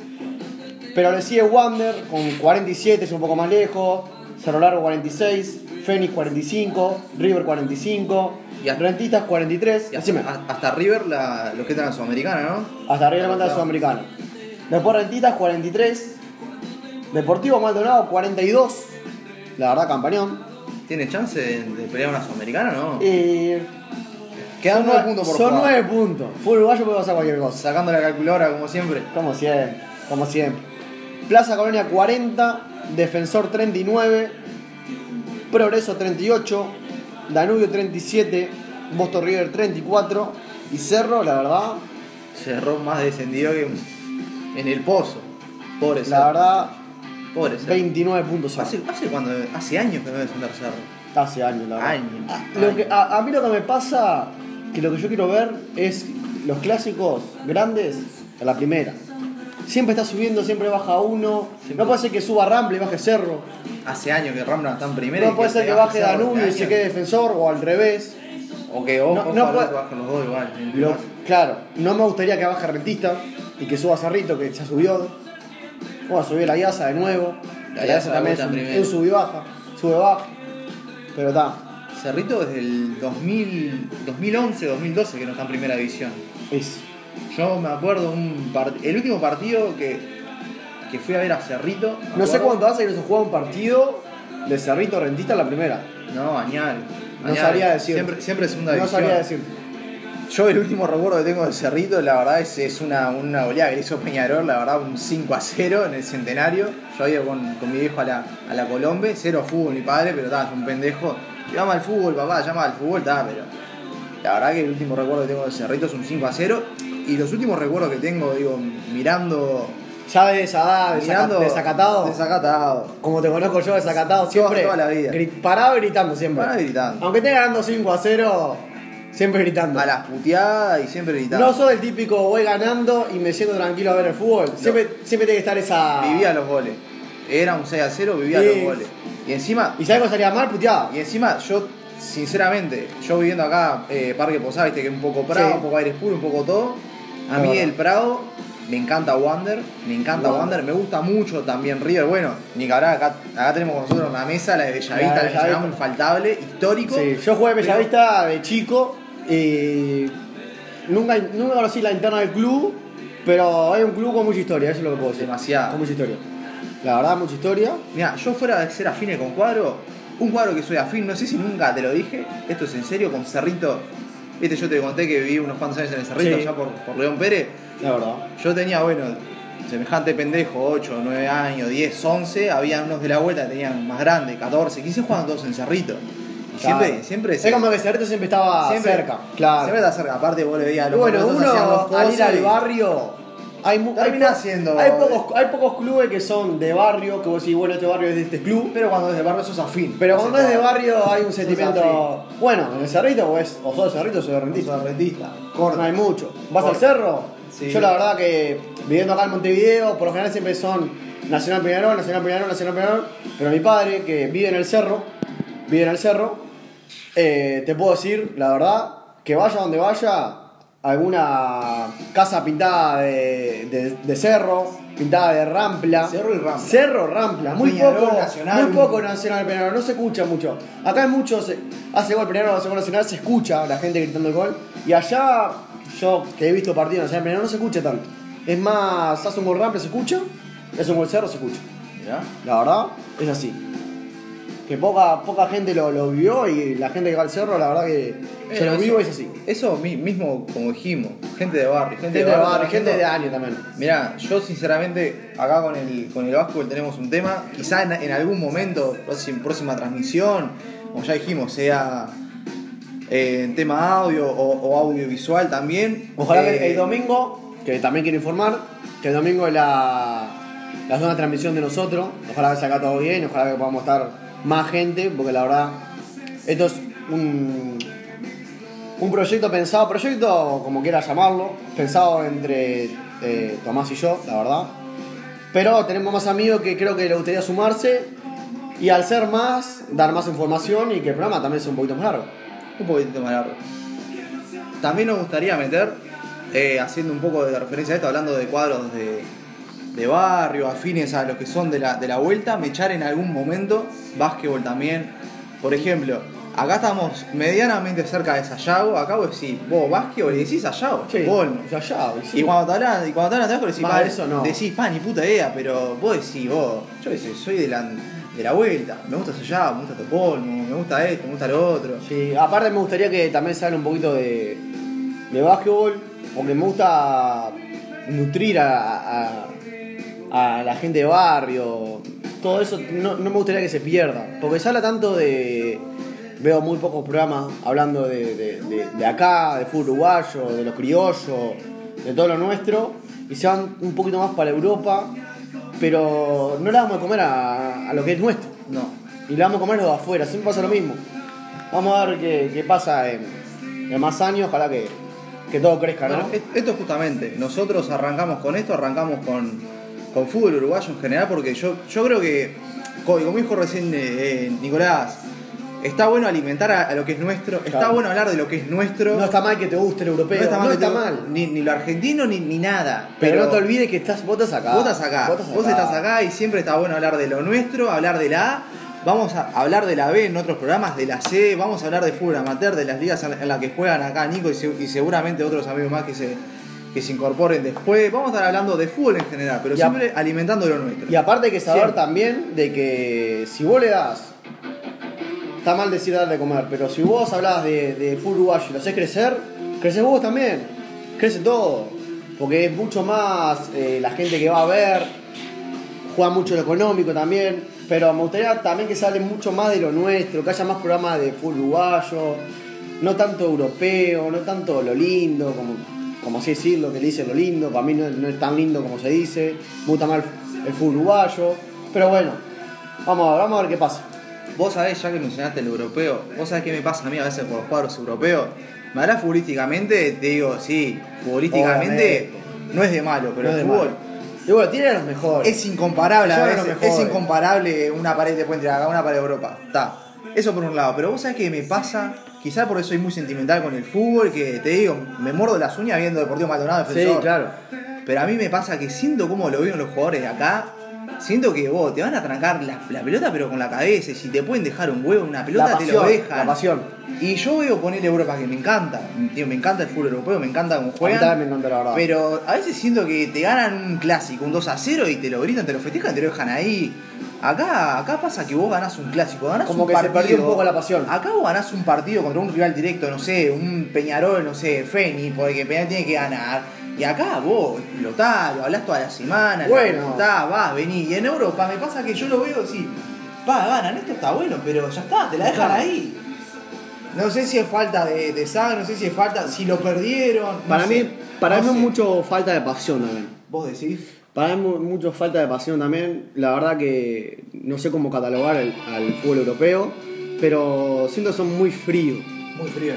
Speaker 2: Pero le sigue Wander con 47, es un poco más lejos. Cerro Largo 46, Fénix 45, River 45,
Speaker 1: Y
Speaker 2: Rentistas 43.
Speaker 1: Y hasta, River la, los que están en la Sudamericana, ¿no?
Speaker 2: Hasta la manda Sudamericana. Después Rentistas 43. Deportivo Maldonado 42. La verdad, campañón.
Speaker 1: ¿Tiene chance de, de pelear una Sudamericana no?
Speaker 2: Y
Speaker 1: Quedan
Speaker 2: son
Speaker 1: nueve
Speaker 2: nue-
Speaker 1: puntos por
Speaker 2: Son
Speaker 1: jugar.
Speaker 2: 9 puntos. Fútbol uruguayo puede pasar cualquier cosa.
Speaker 1: Sacando la calculadora como siempre.
Speaker 2: Como siempre. Como siempre. Plaza Colonia 40. Defensor 39. Progreso 38. Danubio 37. Boston River 34. Y Cerro, la verdad,
Speaker 1: Cerró más descendido que en el pozo. Pobre
Speaker 2: la
Speaker 1: Cerro.
Speaker 2: verdad,
Speaker 1: Pobre Cerro.
Speaker 2: 29 puntos.
Speaker 1: ¿Hace, hace, hace años que no descender Cerro.
Speaker 2: Hace años, la verdad.
Speaker 1: Años.
Speaker 2: Ah, Lo
Speaker 1: años.
Speaker 2: que, a, a mí lo que me pasa, que lo que yo quiero ver es los clásicos grandes en la primera. Siempre está subiendo, siempre baja uno.
Speaker 1: Siempre.
Speaker 2: No puede ser que suba Ramble y baje Cerro.
Speaker 1: Hace años que Rambla está en primera.
Speaker 2: No
Speaker 1: y
Speaker 2: puede ser que baje
Speaker 1: Cerro
Speaker 2: Danubio y se quede defensor o al revés.
Speaker 1: O que ojo,
Speaker 2: No- no
Speaker 1: a
Speaker 2: puede-
Speaker 1: bajen los dos igual.
Speaker 2: Lo- claro, no me gustaría que baje Rentista y que suba Cerrito, que ya subió. Bueno, subió la IASA de nuevo.
Speaker 1: La
Speaker 2: La, también es un sub y baja. Sube baja. Pero está.
Speaker 1: Cerrito desde el 2000, 2011, 2012 que no está en primera división.
Speaker 2: Es.
Speaker 1: Yo me acuerdo un part- el último partido que, que fui a ver a Cerrito.
Speaker 2: No sé cuánto hace que no se juega un partido de Cerrito Rentista en la primera.
Speaker 1: No, Añal.
Speaker 2: No sabría decirte.
Speaker 1: Siempre, siempre segunda
Speaker 2: No
Speaker 1: división.
Speaker 2: sabría decirte.
Speaker 1: Yo el último recuerdo que tengo de Cerrito, la verdad es, es una, una goleada que hizo Peñarol, la verdad un 5 a 0 en el centenario. Yo iba con, con mi viejo a la, a la Colombe, cero fútbol mi padre, pero estaba un pendejo. Llama al fútbol, papá, llama al fútbol, está, pero. La verdad que el último recuerdo que tengo de Cerrito es un 5 a 0. Y los últimos recuerdos que tengo, digo, mirando.
Speaker 2: Ya de esa edad,
Speaker 1: mirando
Speaker 2: desacatado.
Speaker 1: Desacatado.
Speaker 2: como te conozco yo, desacatado siempre.
Speaker 1: toda la vida.
Speaker 2: Parado gritando siempre.
Speaker 1: Parado gritando.
Speaker 2: Aunque esté ganando 5 a 0, siempre gritando.
Speaker 1: A las puteadas y siempre gritando.
Speaker 2: No soy el típico voy ganando y me siento tranquilo a ver el fútbol. Siempre, siempre tiene que estar esa.
Speaker 1: Vivía los goles. Era un 6 a 0, vivía
Speaker 2: Sí.
Speaker 1: los goles. Y encima,
Speaker 2: Y si algo salía mal, puteada.
Speaker 1: Y encima, yo, sinceramente, yo viviendo acá, eh, Parque Posada, viste que es un poco Prado,
Speaker 2: Sí.
Speaker 1: un poco aire puro, un poco todo. A mí el Prado me encanta Wander, me encanta
Speaker 2: Wander.
Speaker 1: Me gusta mucho también River. Bueno, ni que habrá, acá, acá tenemos con nosotros una mesa, la de Bellavista,
Speaker 2: La de
Speaker 1: la que llamamos infaltable, histórico.
Speaker 2: Sí, yo jugué
Speaker 1: pero-
Speaker 2: Bellavista de chico y nunca, nunca conocí la interna del club, pero hay un club con mucha historia, eso es lo que puedo decir.
Speaker 1: Demasiado.
Speaker 2: Con mucha historia. La verdad, mucha historia.
Speaker 1: Mira, yo fuera de ser afines con cuadro, un cuadro que soy afín, no sé si nunca te lo dije, esto es en serio, con Cerrito. Viste, yo te conté que viví unos cuantos años en el Cerrito,
Speaker 2: Sí.
Speaker 1: allá por, por León Pérez.
Speaker 2: La verdad.
Speaker 1: Yo tenía, bueno, semejante pendejo, 8, 9 años, 10, 11, había unos de la vuelta que tenían más grandes, 14, 15, jugaban todos en Cerrito. Y
Speaker 2: Claro.
Speaker 1: siempre, siempre
Speaker 2: Es como que Cerrito siempre estaba
Speaker 1: siempre-
Speaker 2: cerca. Claro.
Speaker 1: Siempre está cerca, aparte vos le veías a los
Speaker 2: bueno,
Speaker 1: hacían los
Speaker 2: uno al ir al barrio. Hay, mu- hay, po-
Speaker 1: siendo-
Speaker 2: hay, pocos, hay pocos clubes que son de barrio, que vos decís, bueno, este barrio es de este club.
Speaker 1: Pero cuando es de barrio sos afín.
Speaker 2: Pero cuando es de barrio hay un sentimiento. Bueno, en el cerrito o, es, o sos de cerrito o sos de rentista.
Speaker 1: Sos rentista.
Speaker 2: No hay mucho. ¿Vas
Speaker 1: Corta.
Speaker 2: al cerro?
Speaker 1: Sí.
Speaker 2: Yo la verdad que viviendo acá en Montevideo, por lo general siempre son Nacional Peñarol, Nacional Peñarol, Nacional Peñarol. Pero mi padre, que vive en el cerro, vive en el cerro, eh, te puedo decir, la verdad, que vaya donde vaya, alguna casa pintada de, de- de cerro, pintada de rampla.
Speaker 1: Cerro y rampla.
Speaker 2: Cerro, rampla. Muy
Speaker 1: Peñarol,
Speaker 2: poco,
Speaker 1: Nacional.
Speaker 2: muy poco Nacional Peñarol, no se escucha mucho. Acá en muchos, hace gol Peñarol, hace gol Nacional, se escucha la gente gritando el gol. Y allá, yo que he visto partidos Nacional Peñarol, no se escucha tanto. Es más, hace un gol rampla, se escucha, hace un gol cerro, se escucha. La verdad, es así. Que poca, poca gente lo, lo vivió y la gente que va al cerro, la verdad que se
Speaker 1: Eh,
Speaker 2: lo
Speaker 1: eso-
Speaker 2: vivo es así.
Speaker 1: Eso mi- mismo, como dijimos, gente de barrio, gente,
Speaker 2: Gente de barrio, gente de año también.
Speaker 1: Mirá, yo sinceramente acá con el, con el básquetbol tenemos un tema, quizá en, en algún momento, próxima, próxima transmisión, como ya dijimos, sea eh, en tema audio o, o audiovisual también.
Speaker 2: Ojalá
Speaker 1: Eh,
Speaker 2: que el domingo, que también quiero informar, que el domingo es la, la zona de transmisión de nosotros. Ojalá que salga todo bien, ojalá que podamos estar más gente, porque la verdad, esto es un, un proyecto pensado, proyecto como quiera llamarlo, pensado entre eh, Tomás y yo, la verdad. Pero tenemos más amigos que creo que le gustaría sumarse y al ser más, dar más información y que el programa también sea un poquito más largo.
Speaker 1: un poquitito más largo. También nos gustaría meter, eh, haciendo un poco de referencia a esto, hablando de cuadros de, de barrio, afines a los que son de la, de la vuelta, me echar en algún momento básquetbol también. Por ejemplo, acá estamos medianamente cerca de Sayago, acá vos decís, vos básquetbol y decís Sayago,
Speaker 2: Sí, ya, sí.
Speaker 1: Y cuando te hablan, y cuando te hablan de básquetbol decís, pa,
Speaker 2: eso no.
Speaker 1: decís, pa, ni puta idea, pero vos decís, vos, yo sé, soy de la, de la vuelta, me gusta Sayago, me gusta Topolmo, me gusta esto, me gusta lo otro.
Speaker 2: Sí, aparte me gustaría que también se un poquito de, de básquetbol, porque me gusta nutrir a, a- a la gente de barrio. Todo eso no, no me gustaría que se pierda, porque se habla tanto de... Veo muy pocos programas hablando de, de- de- de acá, de fútbol uruguayo, de los criollos, de todo lo nuestro, y se van un poquito más para Europa, pero no le damos de comer a, a lo que es nuestro
Speaker 1: No.
Speaker 2: y le vamos a comer los de afuera, siempre pasa lo mismo. Vamos a ver qué, qué pasa en, en más años, ojalá que, que todo crezca, ¿no?
Speaker 1: Bueno, es- esto justamente, nosotros arrancamos con esto, arrancamos con, con fútbol uruguayo en general, porque yo, yo creo que, co- como dijo recién eh, eh, Nicolás, está bueno alimentar a, a lo que es nuestro, está
Speaker 2: Claro.
Speaker 1: bueno hablar de lo que es nuestro.
Speaker 2: No está mal que te guste el europeo, no está mal.
Speaker 1: te- Ni, ni lo argentino ni, ni nada.
Speaker 2: Pero, no te olvides que estás, vos estás acá.
Speaker 1: Vos estás acá,
Speaker 2: Vos
Speaker 1: vos estás acá y siempre está bueno hablar de lo nuestro, hablar de la A. Vamos a hablar de la B en otros programas, de la C, vamos a hablar de fútbol amateur, de las ligas en las que juegan acá Nico y, se- y seguramente otros amigos más que se, que se incorporen después. Vamos a estar hablando de fútbol en general, pero
Speaker 2: Y a-
Speaker 1: siempre alimentando lo nuestro.
Speaker 2: Y aparte hay que saber
Speaker 1: Siempre.
Speaker 2: también de que si vos le das, está mal decir darle de comer, pero si vos hablás de, de fútbol uruguayo y lo haces crecer, creces vos también, crece todo, porque es mucho más eh, la gente que va a ver, juega mucho lo económico también, pero me gustaría también que se hable mucho más de lo nuestro, que haya más programas de fútbol uruguayo, no tanto europeo, no tanto lo lindo, como, como así decirlo, que le dicen lo lindo, para mí no, no es tan lindo como se dice, me gusta más el, el fútbol uruguayo, pero bueno, vamos a ver, vamos a ver qué pasa.
Speaker 1: Vos sabés, ya que mencionaste el europeo, vos sabés qué me pasa a mí a veces con los cuadros europeos. Me hablas futbolísticamente, te digo, sí, futbolísticamente
Speaker 2: Obviamente.
Speaker 1: no es de malo, pero
Speaker 2: No es
Speaker 1: el
Speaker 2: de
Speaker 1: fútbol
Speaker 2: malo. Y bueno, tiene a los mejores.
Speaker 1: es incomparable a veces,
Speaker 2: los
Speaker 1: es incomparable una pared de Puente de acá, una pared de Europa. Está. Eso por un lado, pero vos sabés que me pasa, quizás porque soy muy sentimental con el fútbol, que te digo, me mordo las uñas viendo Deportivo Maldonado
Speaker 2: sí,
Speaker 1: defensor.
Speaker 2: claro.
Speaker 1: Pero a mí me pasa que siento como lo veo los jugadores de acá. Siento que vos te van a trancar la, la pelota pero con la cabeza y si te pueden dejar un huevo una pelota te lo dejan.
Speaker 2: la pasión.
Speaker 1: Y yo veo poner Europa que me encanta. Tío, me encanta el fútbol europeo, me encanta cómo
Speaker 2: A mí
Speaker 1: juegan.
Speaker 2: me encanta la verdad.
Speaker 1: Pero a veces siento que te ganan un clásico, un 2 a 0 y te lo gritan, te lo festejan, te lo dejan ahí. Acá, acá pasa que vos ganás un clásico, ganás
Speaker 2: Como
Speaker 1: un
Speaker 2: que se
Speaker 1: partido.
Speaker 2: perdió un poco la pasión.
Speaker 1: Acá vos ganás un partido contra un rival directo, no sé, un Peñarol, no sé, Feni, porque Peñarol tiene que ganar. Y acá vos explotás, lo hablás toda la semana,
Speaker 2: Bueno.
Speaker 1: lo explotás, vas, vení. Y en Europa me pasa que yo lo veo así, va, ganan, esto está bueno, pero ya está, te la dejan ahí. No sé si es falta de, de sangre, no sé si es falta, si lo perdieron. no
Speaker 2: Para
Speaker 1: sé,
Speaker 2: mí, para
Speaker 1: no
Speaker 2: mí es mucho falta de pasión también.
Speaker 1: Vos decís.
Speaker 2: Para mí mu- mucho falta de pasión también. La verdad que no sé cómo catalogar el- al fútbol europeo, pero siento que son muy fríos.
Speaker 1: Muy frío.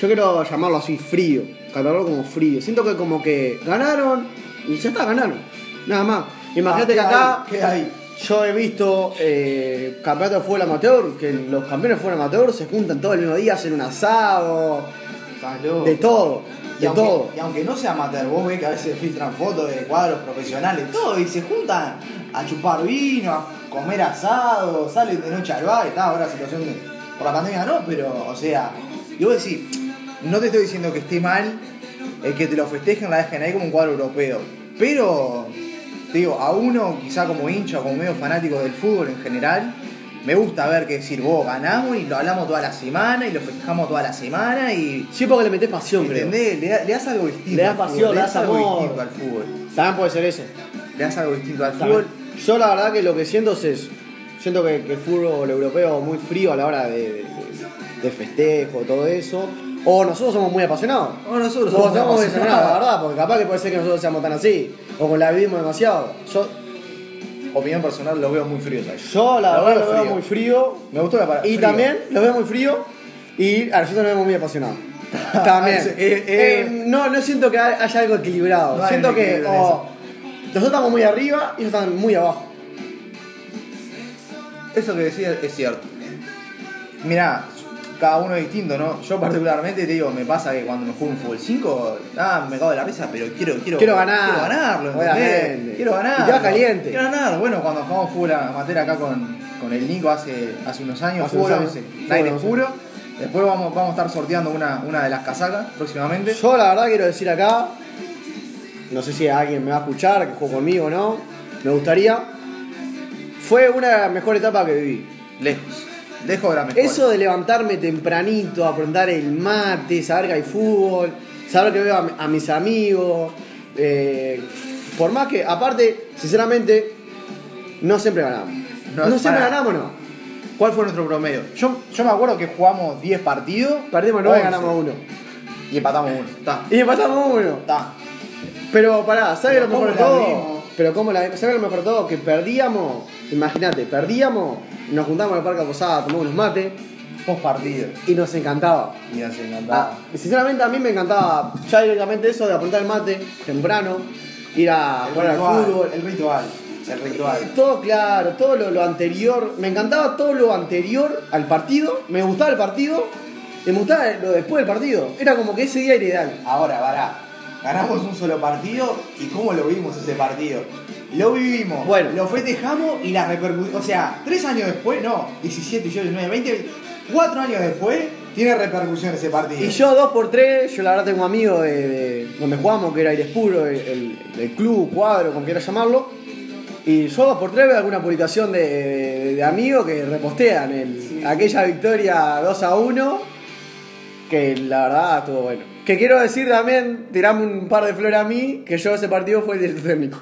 Speaker 2: Yo quiero llamarlo así, frío. Catalogarlo como frío. Siento que como que ganaron y ya está, ganaron. Nada más. Imagínate
Speaker 1: Ah,
Speaker 2: que acá
Speaker 1: ¿qué hay?
Speaker 2: yo he visto eh, campeonatos de fútbol amateur, que los campeones de fútbol amateur se juntan todo el mismo día, hacen un asado,
Speaker 1: loco.
Speaker 2: de todo,
Speaker 1: Y
Speaker 2: de
Speaker 1: aunque,
Speaker 2: todo.
Speaker 1: y aunque no sea amateur, vos ves que a veces filtran fotos de cuadros profesionales, todo, y se juntan a chupar vino, a comer asado, salen de noche al bar, está ahora situación de, por la pandemia no, pero, o sea, y vos decís, no te estoy diciendo que esté mal el que te lo festejen, la dejen ahí como un cuadro europeo, pero, te digo, a uno, quizá como hincha o como medio fanático del fútbol en general, me gusta ver que decir, vos ganamos y lo hablamos toda la semana y lo festejamos toda la semana y
Speaker 2: Sí, porque le metés pasión, creo.
Speaker 1: ¿Entendés? Le, da- le das algo distinto.
Speaker 2: Le das pasión, le das
Speaker 1: algo distinto al fútbol.
Speaker 2: También puede ser eso.
Speaker 1: Le das algo distinto al fútbol.
Speaker 2: Yo la verdad que lo que siento es eso. Siento que, que el fútbol europeo es muy frío a la hora de, de- de festejo, todo eso. O nosotros somos muy apasionados.
Speaker 1: O nosotros
Speaker 2: O
Speaker 1: somos
Speaker 2: somos muy
Speaker 1: apasionados.
Speaker 2: apasionados, la verdad, porque capaz que puede ser que nosotros seamos tan así. O que la vivimos demasiado. Yo,
Speaker 1: Opinión personal, lo veo muy frío. ¿sabes?
Speaker 2: yo la
Speaker 1: Lo
Speaker 2: verdad
Speaker 1: veo
Speaker 2: lo veo muy frío.
Speaker 1: Me gustó la palabra.
Speaker 2: Y
Speaker 1: frío.
Speaker 2: también lo veo muy frío. Y a nosotros nos vemos muy apasionados. (laughs) También.
Speaker 1: Eh, eh,
Speaker 2: Eh, no, no siento que haya algo equilibrado.
Speaker 1: No hay
Speaker 2: siento
Speaker 1: un
Speaker 2: que
Speaker 1: equilibrio en
Speaker 2: o nosotros estamos muy arriba y ellos están muy abajo.
Speaker 1: Eso que decías es cierto. Mirá, cada uno es distinto, ¿no? Yo particularmente te digo, me pasa que cuando me juego un fútbol 5, ah, me cago de la risa, pero quiero, quiero,
Speaker 2: Quiero ganar.
Speaker 1: Quiero ganarlo. Quiero ganar.
Speaker 2: Y te vas caliente.
Speaker 1: Quiero ganar. Bueno, cuando jugamos fútbol amateur acá con, con el Nico hace, hace unos años,
Speaker 2: Hace
Speaker 1: fútbol
Speaker 2: unos
Speaker 1: 11,
Speaker 2: años.
Speaker 1: aire
Speaker 2: Fútbol 11.
Speaker 1: puro. Después vamos, vamos a estar sorteando una, una de las casacas próximamente.
Speaker 2: Yo la verdad quiero decir acá, no sé si alguien me va a escuchar, que jugó conmigo o no, me gustaría. Fue una mejor etapa que viví.
Speaker 1: Lejos. Lejos de la mejor.
Speaker 2: Eso de levantarme tempranito, aprender el mate, saber que hay fútbol, saber que veo a, a mis amigos. eh, por más que, aparte, sinceramente, no siempre ganamos.
Speaker 1: No,
Speaker 2: No, siempre
Speaker 1: pará.
Speaker 2: ganamos, no.
Speaker 1: ¿Cuál fue nuestro promedio? Yo, yo me acuerdo que jugamos 10 partidos.
Speaker 2: Perdimos 9 y
Speaker 1: 11,
Speaker 2: ganamos uno.
Speaker 1: Y empatamos uno. Está.
Speaker 2: Y empatamos uno.
Speaker 1: Está.
Speaker 2: Pero pará, ¿sabes lo mejor de
Speaker 1: ¿cómo la
Speaker 2: todo? Pero cómo la ¿sabes lo mejor de todo? Que perdíamos, imagínate, perdíamos, nos juntamos en el Parque Posada, tomamos unos mates
Speaker 1: Post partido.
Speaker 2: y nos encantaba.
Speaker 1: Y nos
Speaker 2: Ah,
Speaker 1: encantaba.
Speaker 2: sinceramente a mí me encantaba ya directamente eso de apuntar el mate temprano, ir a
Speaker 1: el,
Speaker 2: jugar al
Speaker 1: ritual,
Speaker 2: fútbol.
Speaker 1: el ritual. El ritual.
Speaker 2: Todo claro, todo lo, lo anterior. Me encantaba todo lo anterior al partido. Me gustaba el partido. Y me gustaba lo después del partido. Era como que ese día era ideal.
Speaker 1: Ahora, vará. Ganamos un solo partido y cómo lo vimos ese partido. Lo vivimos,
Speaker 2: Bueno.
Speaker 1: lo festejamos y la repercusión. O sea, tres años después, no, 17, 18, 19, 20, cuatro años después, tiene repercusión ese partido.
Speaker 2: Y yo dos por tres, yo la verdad tengo amigos de, de donde jugamos, que era Aires Puro, el, el- el club, cuadro, como quieras llamarlo. Y yo dos por tres veo alguna publicación de, de- de amigos que repostean el- aquella victoria 2 a 1, que la verdad estuvo bueno. Que quiero decir también, tirame un par de flores a mí, que yo ese partido fue el director técnico.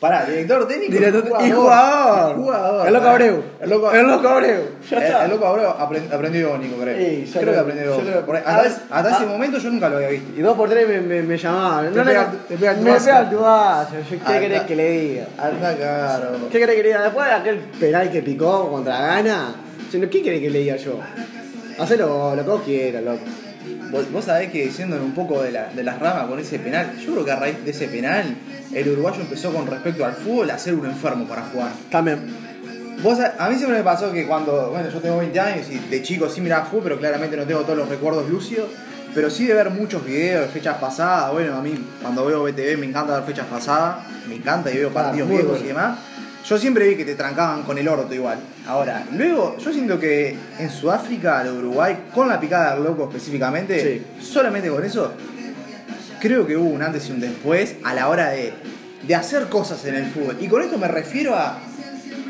Speaker 1: Pará, director técnico
Speaker 2: Director-
Speaker 1: y
Speaker 2: y
Speaker 1: jugador.
Speaker 2: jugador. El loco. Abreu.
Speaker 1: El loco,
Speaker 2: El loco Abreu. Ya
Speaker 1: el- loco Abreu aprend- aprendió Ibónico, creo.
Speaker 2: Sí,
Speaker 1: creo,
Speaker 2: creo-
Speaker 1: que aprendió
Speaker 2: creo-
Speaker 1: Por ahí-
Speaker 2: a
Speaker 1: Hasta, hasta ese momento yo nunca lo había visto.
Speaker 2: Y dos por tres me, me, me llamaban.
Speaker 1: Te
Speaker 2: No,
Speaker 1: pega-
Speaker 2: no,
Speaker 1: te pega el
Speaker 2: me pega el tubazo. ¿Qué
Speaker 1: Anda.
Speaker 2: querés que le diga?
Speaker 1: Anda caro.
Speaker 2: ¿Qué querés que le diga? Después de aquel penal que picó contra Gana, ¿qué querés que le diga yo? Hacelo lo que vos quieras, loco.
Speaker 1: Vos, vos sabés que diciendo un poco de, la- de las ramas con ese penal, yo creo que a raíz de ese penal, el uruguayo empezó con respecto al fútbol a ser un enfermo para jugar.
Speaker 2: También.
Speaker 1: Vos, a mí siempre me pasó que cuando, bueno, yo tengo 20 años y de chico sí miraba fútbol, pero claramente no tengo todos los recuerdos lúcidos, pero sí de ver muchos videos de fechas pasadas. Bueno, a mí cuando veo BTV me encanta ver fechas pasadas, me encanta y veo partidos viejos y demás. Yo siempre vi que te trancaban con el orto igual. Ahora, luego, yo siento que en Sudáfrica, de Uruguay, con la picada del loco específicamente, solamente con eso, creo que hubo un antes y un después a la hora de, de hacer cosas en el fútbol. Y con esto me refiero a,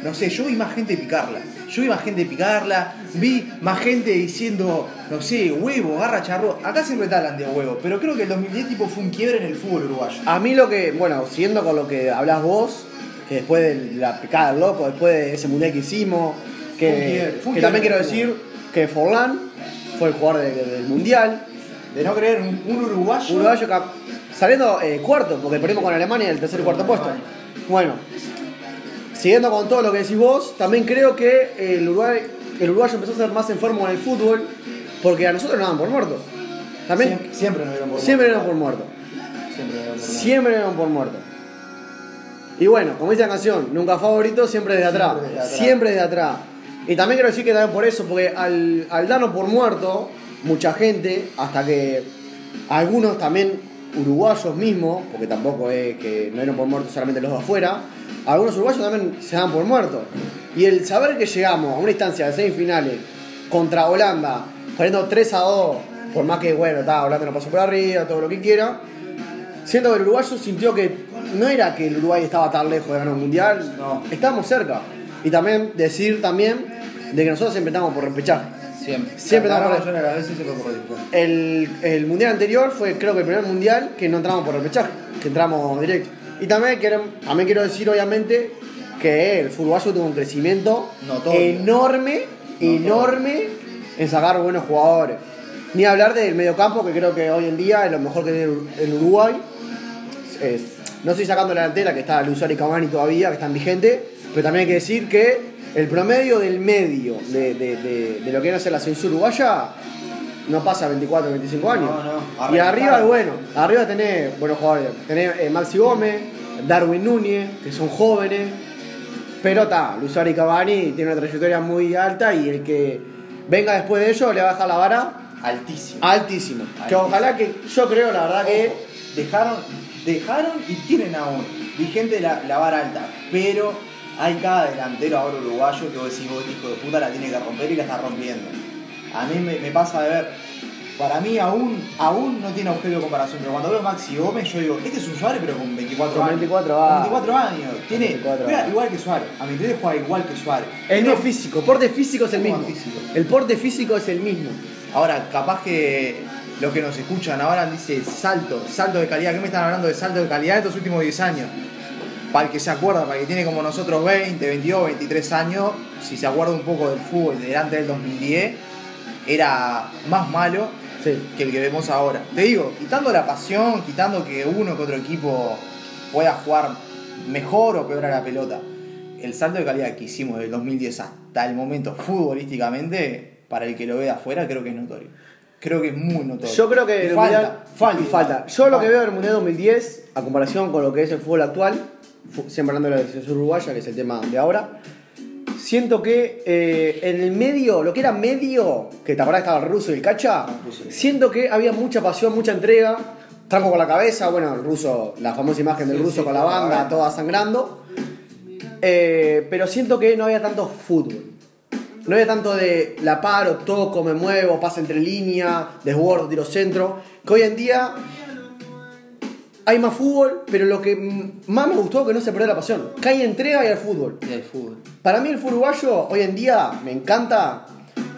Speaker 1: no sé, yo vi más gente picarla. Yo vi más gente picarla, vi más gente diciendo, no sé, huevo, garra charro. Acá siempre el de huevo, pero creo que el 2010 tipo fue un quiebre en el fútbol uruguayo.
Speaker 2: A mí lo que, bueno, siguiendo con lo que hablas vos, que después de la picada del loco, después de ese mundial que hicimos, que, también quiero decir que Forlán fue el jugador de- del mundial,
Speaker 1: De no creer un, un uruguayo.
Speaker 2: uruguayo saliendo eh, cuarto, porque perdimos con Alemania en el tercer y cuarto puesto. Bueno, siguiendo con todo lo que decís vos, también creo que el, Uruguay, el uruguayo empezó a ser más enfermo en el fútbol, porque a nosotros nos daban por muertos. También
Speaker 1: Siempre, siempre nos dieron por
Speaker 2: muertos.
Speaker 1: Siempre nos dieron por muerto.
Speaker 2: Siempre nos daban por muertos. Y bueno, como dice la canción, nunca favorito, siempre desde atrás.
Speaker 1: Siempre desde atrás.
Speaker 2: Siempre desde atrás. Y también quiero decir que también por eso, porque al, al darnos por muerto, mucha gente, hasta que algunos también uruguayos mismos, porque tampoco es que no dieron por muerto solamente los de afuera, algunos uruguayos también se dan por muertos. Y el saber que llegamos a una instancia de semifinales contra Holanda, perdiendo 3 a 2, por más que, bueno, está, Holanda no pasó por arriba, todo lo que quiera, siento que el uruguayo sintió que no era que el Uruguay estaba tan lejos de ganar un mundial,
Speaker 1: No.
Speaker 2: estábamos cerca. Y también decir también de que nosotros siempre estamos por repechaje.
Speaker 1: Siempre.
Speaker 2: Siempre estamos-
Speaker 1: por después.
Speaker 2: El, el mundial anterior fue creo que el primer mundial que no entramos por repechaje, que entramos directo. Y también quiero, también quiero decir obviamente que el uruguayo tuvo un crecimiento
Speaker 1: Notorio.
Speaker 2: enorme,
Speaker 1: Notorio.
Speaker 2: enorme en sacar buenos jugadores. Ni hablar del mediocampo, que creo que hoy en día es lo mejor que tiene el Uruguay. Es- no estoy sacando la delantera, que está Luzari y Cavani todavía, que están vigentes, pero también hay que decir que el promedio del medio de, de- de- de lo que viene a ser la censura uruguaya no pasa 24, 25 años.
Speaker 1: No, no.
Speaker 2: Y arriba, bueno, arriba tenés buenos jugadores. Tenés eh, Maxi Gómez, Darwin Núñez, que son jóvenes. Pero está, Luzari y Cavani tiene una trayectoria muy alta y el que venga después de ello, le va a dejar la vara
Speaker 1: Altísimo.
Speaker 2: altísimo. Que ojalá que, yo creo la verdad que
Speaker 1: dejaron, dejaron y tienen aún vigente la, la vara alta, pero hay cada delantero ahora uruguayo que vos decís, vos hijo de puta la tiene que romper y la está rompiendo. A mí me, me pasa de ver, para mí aún, aún no tiene objeto de comparación, pero cuando veo a Maxi Gómez yo digo, este es un Suárez pero con 24
Speaker 2: Con
Speaker 1: años.
Speaker 2: 24
Speaker 1: Con
Speaker 2: años.
Speaker 1: 24 años. Tiene,
Speaker 2: 24
Speaker 1: juega
Speaker 2: años.
Speaker 1: igual que Suárez. A mi entender juega igual que Suárez.
Speaker 2: el No- físico, porte físico es el
Speaker 1: ¿Cómo
Speaker 2: mismo.
Speaker 1: físico?
Speaker 2: El porte físico es el mismo.
Speaker 1: Ahora, capaz que los que nos escuchan ahora dice salto, salto de calidad. ¿Qué me están hablando de salto de calidad de estos últimos 10 años? Para el que se acuerda, para el que tiene como nosotros 20, 22, 23 años, si se acuerda un poco del fútbol de delante del 2010, era más malo
Speaker 2: Sí.
Speaker 1: que el que vemos ahora. Te digo, quitando la pasión, quitando que uno que otro equipo pueda jugar mejor o peor a la pelota, el salto de calidad que hicimos del 2010 hasta el momento futbolísticamente, para el que lo ve de afuera, creo que es notorio. Creo que es muy notorio.
Speaker 2: Yo creo que
Speaker 1: Y
Speaker 2: el
Speaker 1: falta,
Speaker 2: mundial
Speaker 1: falta,
Speaker 2: y falta. Yo lo que veo del mundial 2010, a comparación con lo que es el fútbol actual, siempre hablando de la selección uruguaya, que es el tema de ahora, siento que eh, en el medio, lo que era medio, que te acordás estaba el ruso y el cacha, siento que había mucha pasión, mucha entrega, tranco con la cabeza, bueno, el ruso, la famosa imagen del
Speaker 1: Sí,
Speaker 2: ruso
Speaker 1: sí,
Speaker 2: con la banda. toda sangrando, Eh, pero siento que no había tanto fútbol. No había tanto de la paro, toco, me muevo, pasa entre línea, desbordo, tiro centro. Que hoy en día hay más fútbol, pero lo que más me gustó es que no se perdió la pasión. Que hay entrega y hay fútbol.
Speaker 1: Y el fútbol.
Speaker 2: Para mí el fútbol uruguayo hoy en día me encanta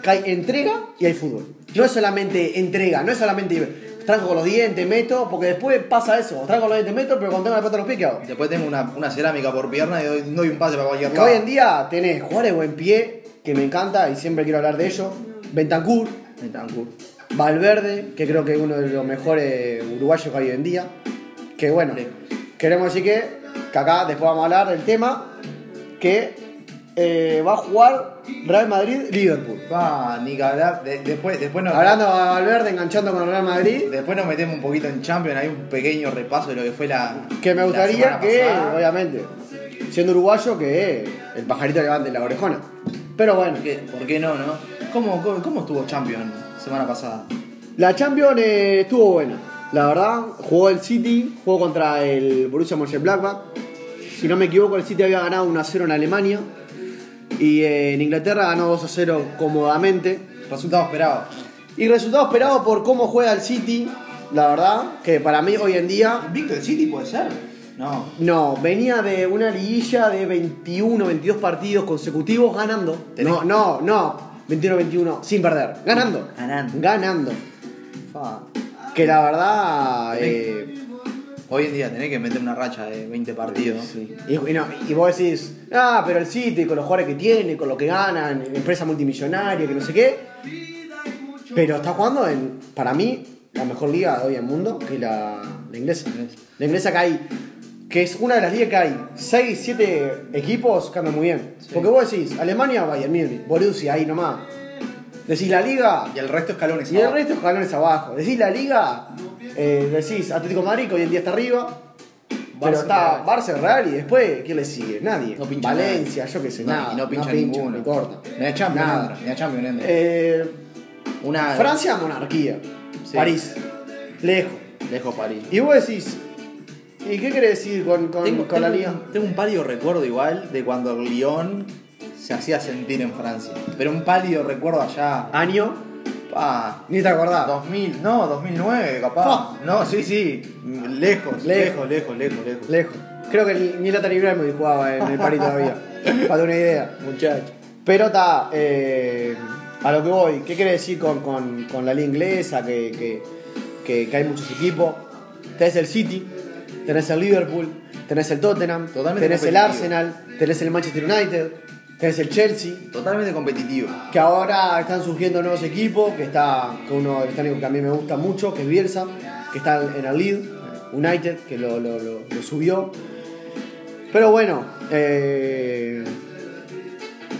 Speaker 2: que hay entrega y hay fútbol. No es solamente entrega, no es solamente tranco con los dientes, meto, porque después pasa eso. Tranco con los dientes, meto, pero cuando tengo la pelota los pies, ¿qué hago?
Speaker 1: Después tengo una, una cerámica por pierna y doy, doy un pase para cualquier
Speaker 2: Que
Speaker 1: lado.
Speaker 2: hoy en día tenés jugadores buen pie, que me encanta y siempre quiero hablar de ellos. Bentancur,
Speaker 1: Betancourt.
Speaker 2: Valverde, que creo que es uno de los mejores uruguayos que hay hoy en día. Que bueno, queremos decir que, que acá después vamos a hablar del tema que eh, va a jugar Real Madrid-Liverpool.
Speaker 1: Va, ni que hablar. De- después, después, nos,
Speaker 2: Hablando a Valverde enganchando con el Real Madrid,
Speaker 1: después nos metemos un poquito en Champions. Hay un pequeño repaso de lo que fue la.
Speaker 2: que me gustaría que,
Speaker 1: pasada.
Speaker 2: obviamente, siendo uruguayo, que el pajarito levante la orejona. Pero bueno,
Speaker 1: ¿Por qué, por qué no, no? ¿Cómo, cómo, cómo estuvo Champions semana pasada?
Speaker 2: La Champions eh, estuvo buena, la verdad. Jugó el City, jugó contra el Borussia Mönchengladbach. Si no me equivoco, el City había ganado 1 a 0 en Alemania. Y eh, en Inglaterra ganó 2 a 0 cómodamente.
Speaker 1: Resultado esperado.
Speaker 2: Y resultado esperado por cómo juega el City, la verdad, que para mí hoy en día.
Speaker 1: ¿Victor City puede ser? No.
Speaker 2: No, venía de una liguilla de 21, 22 partidos consecutivos ganando. No, no, no. 21, 21, sin perder. Ganando.
Speaker 1: Ganando.
Speaker 2: Ganando. Que la verdad. eh,
Speaker 1: Hoy en día tenés que meter una racha de 20 partidos.
Speaker 2: Y, y no, y vos decís, ah, pero el City con los jugadores que tiene, con lo que ganan, empresa multimillonaria, que no sé qué. Pero está jugando en, para mí, la mejor liga de hoy en el mundo, que es la, la inglesa. La inglesa que hay, que es una de las ligas que hay 6, 7 equipos que andan muy bien.
Speaker 1: Sí.
Speaker 2: Porque vos decís, Alemania, Bayern Múnich, Borussia, ahí nomás. Decís la liga,
Speaker 1: Y el resto escalones
Speaker 2: y el
Speaker 1: abajo.
Speaker 2: resto escalones abajo. Decís la liga, eh, decís Atlético de Madrid, que hoy en día está arriba. Pero está. Barça, Real y después, ¿quién le sigue? Nadie.
Speaker 1: No pincha
Speaker 2: Valencia, yo qué sé,
Speaker 1: No,
Speaker 2: nada.
Speaker 1: y no pincha
Speaker 2: pincha,
Speaker 1: ninguno.
Speaker 2: ni corta.
Speaker 1: Ni a Champions
Speaker 2: Nada.
Speaker 1: ni a Champions entra.
Speaker 2: Eh,
Speaker 1: Una.
Speaker 2: Francia, monarquía.
Speaker 1: Sí.
Speaker 2: París, lejos.
Speaker 1: Lejos París.
Speaker 2: Y vos decís, ¿y qué querés decir con, con,
Speaker 1: Tengo,
Speaker 2: con la
Speaker 1: tengo-
Speaker 2: liga?
Speaker 1: tengo un pálido recuerdo igual de cuando el Lyon se hacía sentir en Francia. Pero un pálido recuerdo allá.
Speaker 2: Año,
Speaker 1: Pa,
Speaker 2: ni te acordás.
Speaker 1: 2000, no, 2009 capaz. No, sí, sí. Lejos,
Speaker 2: Lejos.
Speaker 1: lejos, lejos, lejos, lejos.
Speaker 2: Creo que ni Latan Ibrahimovic jugaba en el París todavía. (laughs) Para una idea.
Speaker 1: Muchacho.
Speaker 2: Pero está, eh, a lo que voy, ¿qué quiere decir con, con- con la liga inglesa? Que, que- que- que hay muchos equipos. Tenés el City, tenés el Liverpool, tenés el Tottenham,
Speaker 1: Totalmente
Speaker 2: tenés el. Arsenal, tenés el Manchester United, tenés el Chelsea.
Speaker 1: Totalmente competitivo.
Speaker 2: Que ahora están surgiendo nuevos equipos, que está con uno técnicos que a mí me gusta mucho, que es Bielsa, que está en el Lead United, que lo, lo- lo- lo subió. Pero bueno, eh,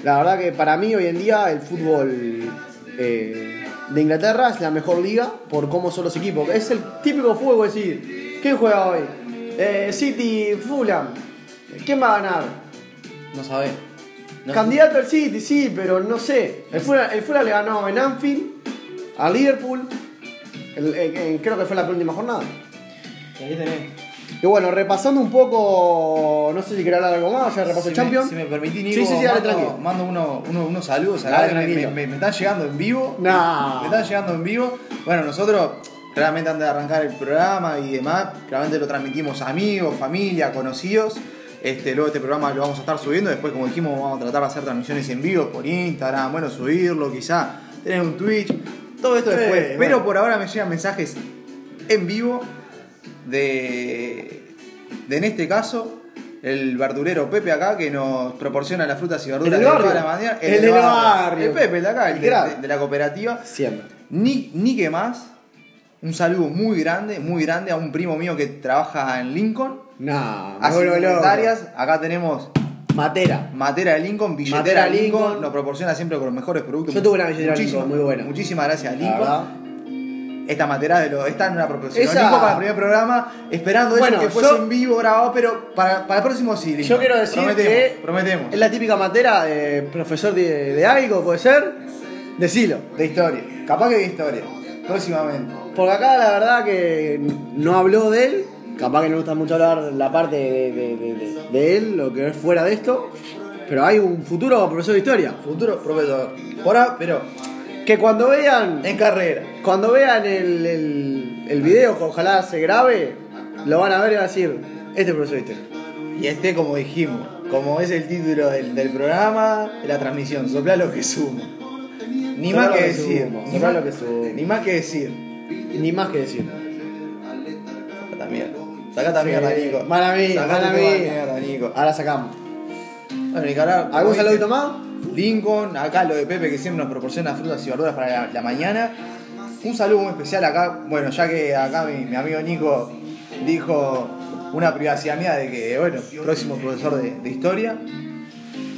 Speaker 2: la verdad que para mí hoy en día el fútbol eh, de Inglaterra es la mejor liga por cómo son los equipos. Es el típico fútbol, es decir, ¿quién juega hoy? Eh, City, Fulham. ¿Quién va a ganar?
Speaker 1: No sabés. No
Speaker 2: Candidato al City, sí, pero no sé. El Fulham, el Fulham le ganó en Anfield a Liverpool. el- el- en- creo que fue la última jornada.
Speaker 1: Ahí tenés.
Speaker 2: Y bueno, repasando un poco, no sé si quería hablar algo más, ya repasó
Speaker 1: Si
Speaker 2: el Champions.
Speaker 1: Me, si me permitís, Nico,
Speaker 2: Sí, sí, sí, dale,
Speaker 1: mando,
Speaker 2: tranquilo.
Speaker 1: mando uno- uno- unos saludos
Speaker 2: Dale,
Speaker 1: acá que me, me- me- me están llegando en vivo.
Speaker 2: No.
Speaker 1: Me están llegando en vivo. Bueno, nosotros, claramente antes de arrancar el programa y demás, claramente lo transmitimos a amigos, familia, conocidos. Este, luego este programa lo vamos a estar subiendo. Después, como dijimos, vamos a tratar de hacer transmisiones en vivo por Instagram. Bueno, subirlo, quizá tener un Twitch. Todo esto
Speaker 2: Sí,
Speaker 1: después.
Speaker 2: bueno.
Speaker 1: Pero por ahora me llegan mensajes en vivo de, de en este caso, el verdurero Pepe acá que nos proporciona las frutas y verduras
Speaker 2: El
Speaker 1: de toda la mañana.
Speaker 2: El del barrio.
Speaker 1: El Pepe, el de acá, el de,
Speaker 2: Crack.
Speaker 1: de- de la cooperativa.
Speaker 2: Siempre.
Speaker 1: Ni, ni que más. Un saludo muy grande, muy grande a un primo mío que trabaja en Lincoln.
Speaker 2: No,
Speaker 1: Hace inventarias. Acá tenemos
Speaker 2: Matera.
Speaker 1: Matera de Lincoln, billetera
Speaker 2: Matera
Speaker 1: Lincoln.
Speaker 2: Lincoln.
Speaker 1: Nos proporciona siempre con los mejores productos.
Speaker 2: Yo tuve una billetera
Speaker 1: Muchísimas-
Speaker 2: Lincoln, muy buena.
Speaker 1: Muchísimas gracias a
Speaker 2: La
Speaker 1: Lincoln. Esta matera de lo, está en una proporción.
Speaker 2: Esa-
Speaker 1: Nico para el primer programa, esperando
Speaker 2: Bueno,
Speaker 1: eso que fuese
Speaker 2: yo-
Speaker 1: en vivo grabado, pero para, para el próximo sí. Lincoln.
Speaker 2: Yo quiero decir
Speaker 1: prometemos,
Speaker 2: que
Speaker 1: prometemos.
Speaker 2: es la típica matera de profesor de, de algo, puede ser. Decilo.
Speaker 1: De historia. Capaz que de historia. Próximamente.
Speaker 2: Porque acá la verdad que no habló de él. Capaz que no gusta mucho hablar la parte de, de- de- de- él, lo que es fuera de esto. Pero hay un futuro profesor de historia.
Speaker 1: Futuro profesor. Ahora, pero
Speaker 2: Que cuando vean,
Speaker 1: en carrera.
Speaker 2: cuando vean el, el, el video, que ojalá se grabe, lo van a ver y van a decir, este es profesor de historia.
Speaker 1: Y este, como dijimos, como es el título del, del programa, de la transmisión, sopla lo que suma. Ni más que
Speaker 2: que
Speaker 1: decir.
Speaker 2: sumo,
Speaker 1: Ni
Speaker 2: sopla
Speaker 1: más,
Speaker 2: lo que sumo.
Speaker 1: ni más que decir.
Speaker 2: Ni más que decir.
Speaker 1: Sacata mierda. Sacata
Speaker 2: Sí,
Speaker 1: mierda, Nico.
Speaker 2: Mala mía, mala
Speaker 1: mierda, Nico.
Speaker 2: Ahora sacamos.
Speaker 1: Bueno, Nicolás,
Speaker 2: ¿Algún saludito más?
Speaker 1: Lincoln, acá lo de Pepe que siempre nos proporciona frutas y verduras para la, la mañana. Un saludo muy especial acá, bueno, ya que acá mi, mi amigo Nico dijo una privacidad mía de que, bueno, próximo profesor de, de historia.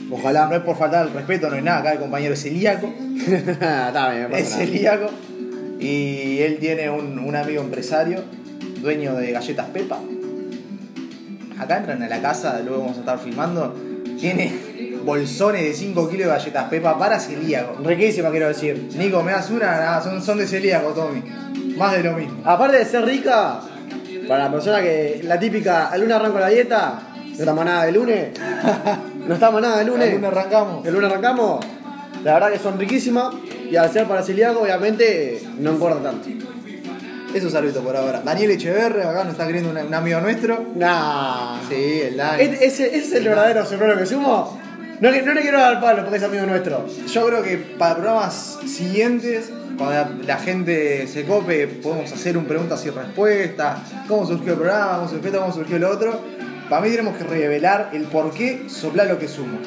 Speaker 1: Ojalá, no es por faltar el respeto, no es nada, acá el compañero es celíaco, (laughs)
Speaker 2: Está bien, pasa
Speaker 1: es
Speaker 2: nada.
Speaker 1: celíaco. Y él tiene un, un amigo empresario, dueño de galletas Pepa. Acá entran a la casa, luego vamos a estar filmando. Tiene bolsones de 5 kilos de galletas Pepa para celíaco.
Speaker 2: Riquísima, quiero decir.
Speaker 1: Nico, ¿me das una? Nada, son, son de celíaco, Tommy. Más de lo mismo.
Speaker 2: Aparte de ser rica, para la persona que la típica, el lunes arranco la dieta, no estamos nada de lunes. (laughs) No estamos nada de lunes.
Speaker 1: El lunes arrancamos.
Speaker 2: El lunes arrancamos. La verdad que son riquísimas y al ser para celíaco, obviamente, no engorda tanto.
Speaker 1: Eso saludito por ahora. Daniel Echeverre, acá nos está queriendo un, un amigo nuestro.
Speaker 2: Nah.
Speaker 1: Sí, el Dani.
Speaker 2: ¿Ese, ese es el verdadero sombrero que sumo? No, le- no le quiero dar palo porque es amigo nuestro.
Speaker 1: Yo creo que para programas siguientes, cuando la, la gente se cope, podemos hacer un preguntas y respuestas. ¿Cómo surgió el programa? ¿Cómo surgió esto? ¿Cómo surgió lo otro? Para mí tenemos que revelar el por qué soplar lo que sumo.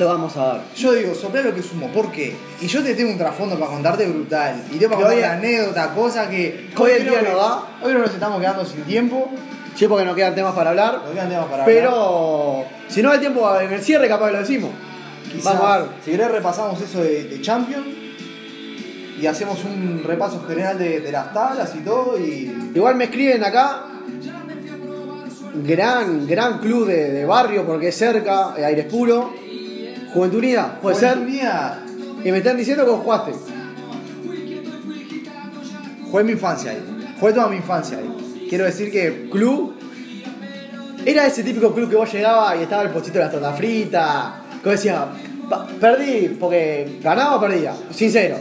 Speaker 2: Lo vamos a dar.
Speaker 1: Yo digo, soplar lo que sumo, ¿por qué? Y yo te tengo un trasfondo para contarte brutal. Y te voy a
Speaker 2: Que
Speaker 1: contar anécdota, cosa que.
Speaker 2: Hoy el día no da.
Speaker 1: Hoy no nos estamos quedando sin tiempo.
Speaker 2: Sí, porque no quedan temas para hablar.
Speaker 1: Nos quedan temas para hablar.
Speaker 2: Pero si no hay tiempo en el cierre, capaz que lo decimos.
Speaker 1: Quizás,
Speaker 2: Vamos a ver.
Speaker 1: Si querés repasamos eso de, de Champions y hacemos un repaso general de, de las tablas y todo y.
Speaker 2: Igual me escriben acá. Gran, gran club de, de barrio porque es cerca, eh, aires puro. Juventud Unida, puede ser.
Speaker 1: Juventud Unida,
Speaker 2: Y me están diciendo que vos jugaste.
Speaker 1: Jugué mi infancia ahí. Jugué toda mi infancia ahí. Quiero decir que.
Speaker 2: Club. Era ese típico club que vos llegabas y estaba el postito de las tortas fritas. Que vos decías, "Pa- perdí porque ganaba o perdía. Sincero.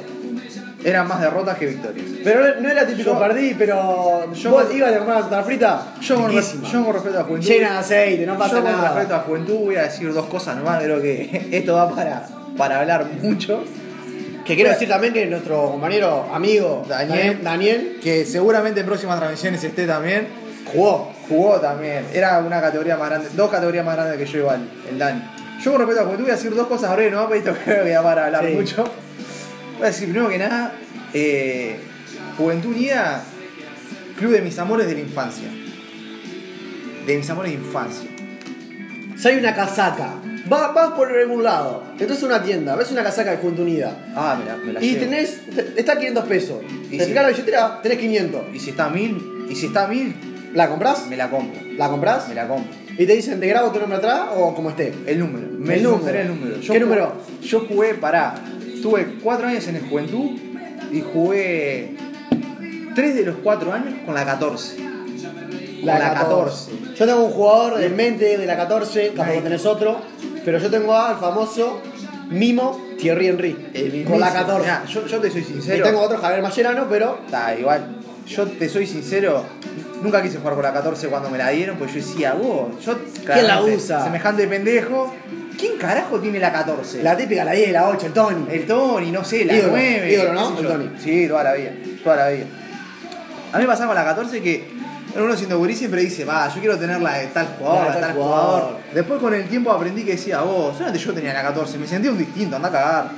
Speaker 1: Eran más derrotas que victorias.
Speaker 2: Pero no era típico
Speaker 1: Yo-
Speaker 2: perdí, pero
Speaker 1: yo-
Speaker 2: vos ibas a comer la frita.
Speaker 1: Yo con, yo con respeto a Juventud.
Speaker 2: Llena de aceite, no pasa
Speaker 1: yo con
Speaker 2: nada.
Speaker 1: respeto a Juventud voy a decir dos cosas nomás. Creo que (laughs) esto va para, para hablar mucho.
Speaker 2: Que quiero decir también que nuestro compañero, amigo,
Speaker 1: Daniel.
Speaker 2: Daniel
Speaker 1: Que seguramente en próximas transmisiones esté también.
Speaker 2: jugó.
Speaker 1: Jugó también. Era una categoría más grande, dos categorías más grandes que yo igual, el Dani. Yo con respecto a Juventud voy a decir dos cosas breves, no pero esto (laughs) creo que va para hablar
Speaker 2: Sí.
Speaker 1: mucho. Voy a decir primero que nada, eh, Juventud Unida, club de mis amores de la infancia. De mis amores de infancia.
Speaker 2: Si hay una casaca, vas, vas por algún lado, entonces una tienda, ves una casaca de Juventud Unida
Speaker 1: Ah, me la, me la
Speaker 2: y
Speaker 1: llevo.
Speaker 2: tenés, te- está a 500 pesos.
Speaker 1: Y
Speaker 2: te
Speaker 1: si-
Speaker 2: fijas la billetera, tenés 500.
Speaker 1: Y si está a mil, y si está a mil,
Speaker 2: ¿La comprás?
Speaker 1: me la compro.
Speaker 2: ¿La comprás?
Speaker 1: Me la compro.
Speaker 2: Y te dicen, ¿te grabo tu nombre atrás o como esté?
Speaker 1: El número. Me
Speaker 2: El número.
Speaker 1: el número.
Speaker 2: ¿Qué número?
Speaker 1: Yo jugué, pará. Tuve cuatro años en el juventud y jugué tres de los cuatro años con la 14.
Speaker 2: La,
Speaker 1: Con la
Speaker 2: 14. Yo tengo un jugador en mente de la 14, capaz que tenés otro, pero yo tengo al famoso Mimo Thierry Henry. con la 14.
Speaker 1: Mirá, yo, yo te soy
Speaker 2: y
Speaker 1: sincero.
Speaker 2: tengo otro Javier Mascherano, pero
Speaker 1: Está, igual. Yo te soy sincero. Nunca quise jugar con la 14 cuando me la dieron, pues yo decía, vos, yo.
Speaker 2: ¿Quién la usa?
Speaker 1: Semejante pendejo. ¿Quién carajo tiene la 14?
Speaker 2: la típica, la 10, la 8, el Tony.
Speaker 1: El Tony, no sé, la
Speaker 2: Ídolo,
Speaker 1: 9.
Speaker 2: ídolo, ¿no? El. Tony.
Speaker 1: Sí, toda la vida, toda la vida. A mí me pasaba con la 14 que uno siendo gurí siempre dice, va, yo quiero tener la de tal jugador,
Speaker 2: La de tal
Speaker 1: jugador.
Speaker 2: jugador.
Speaker 1: Después con el tiempo aprendí que decía, vos, solamente yo tenía la 14, me sentía un distinto, anda a cagar.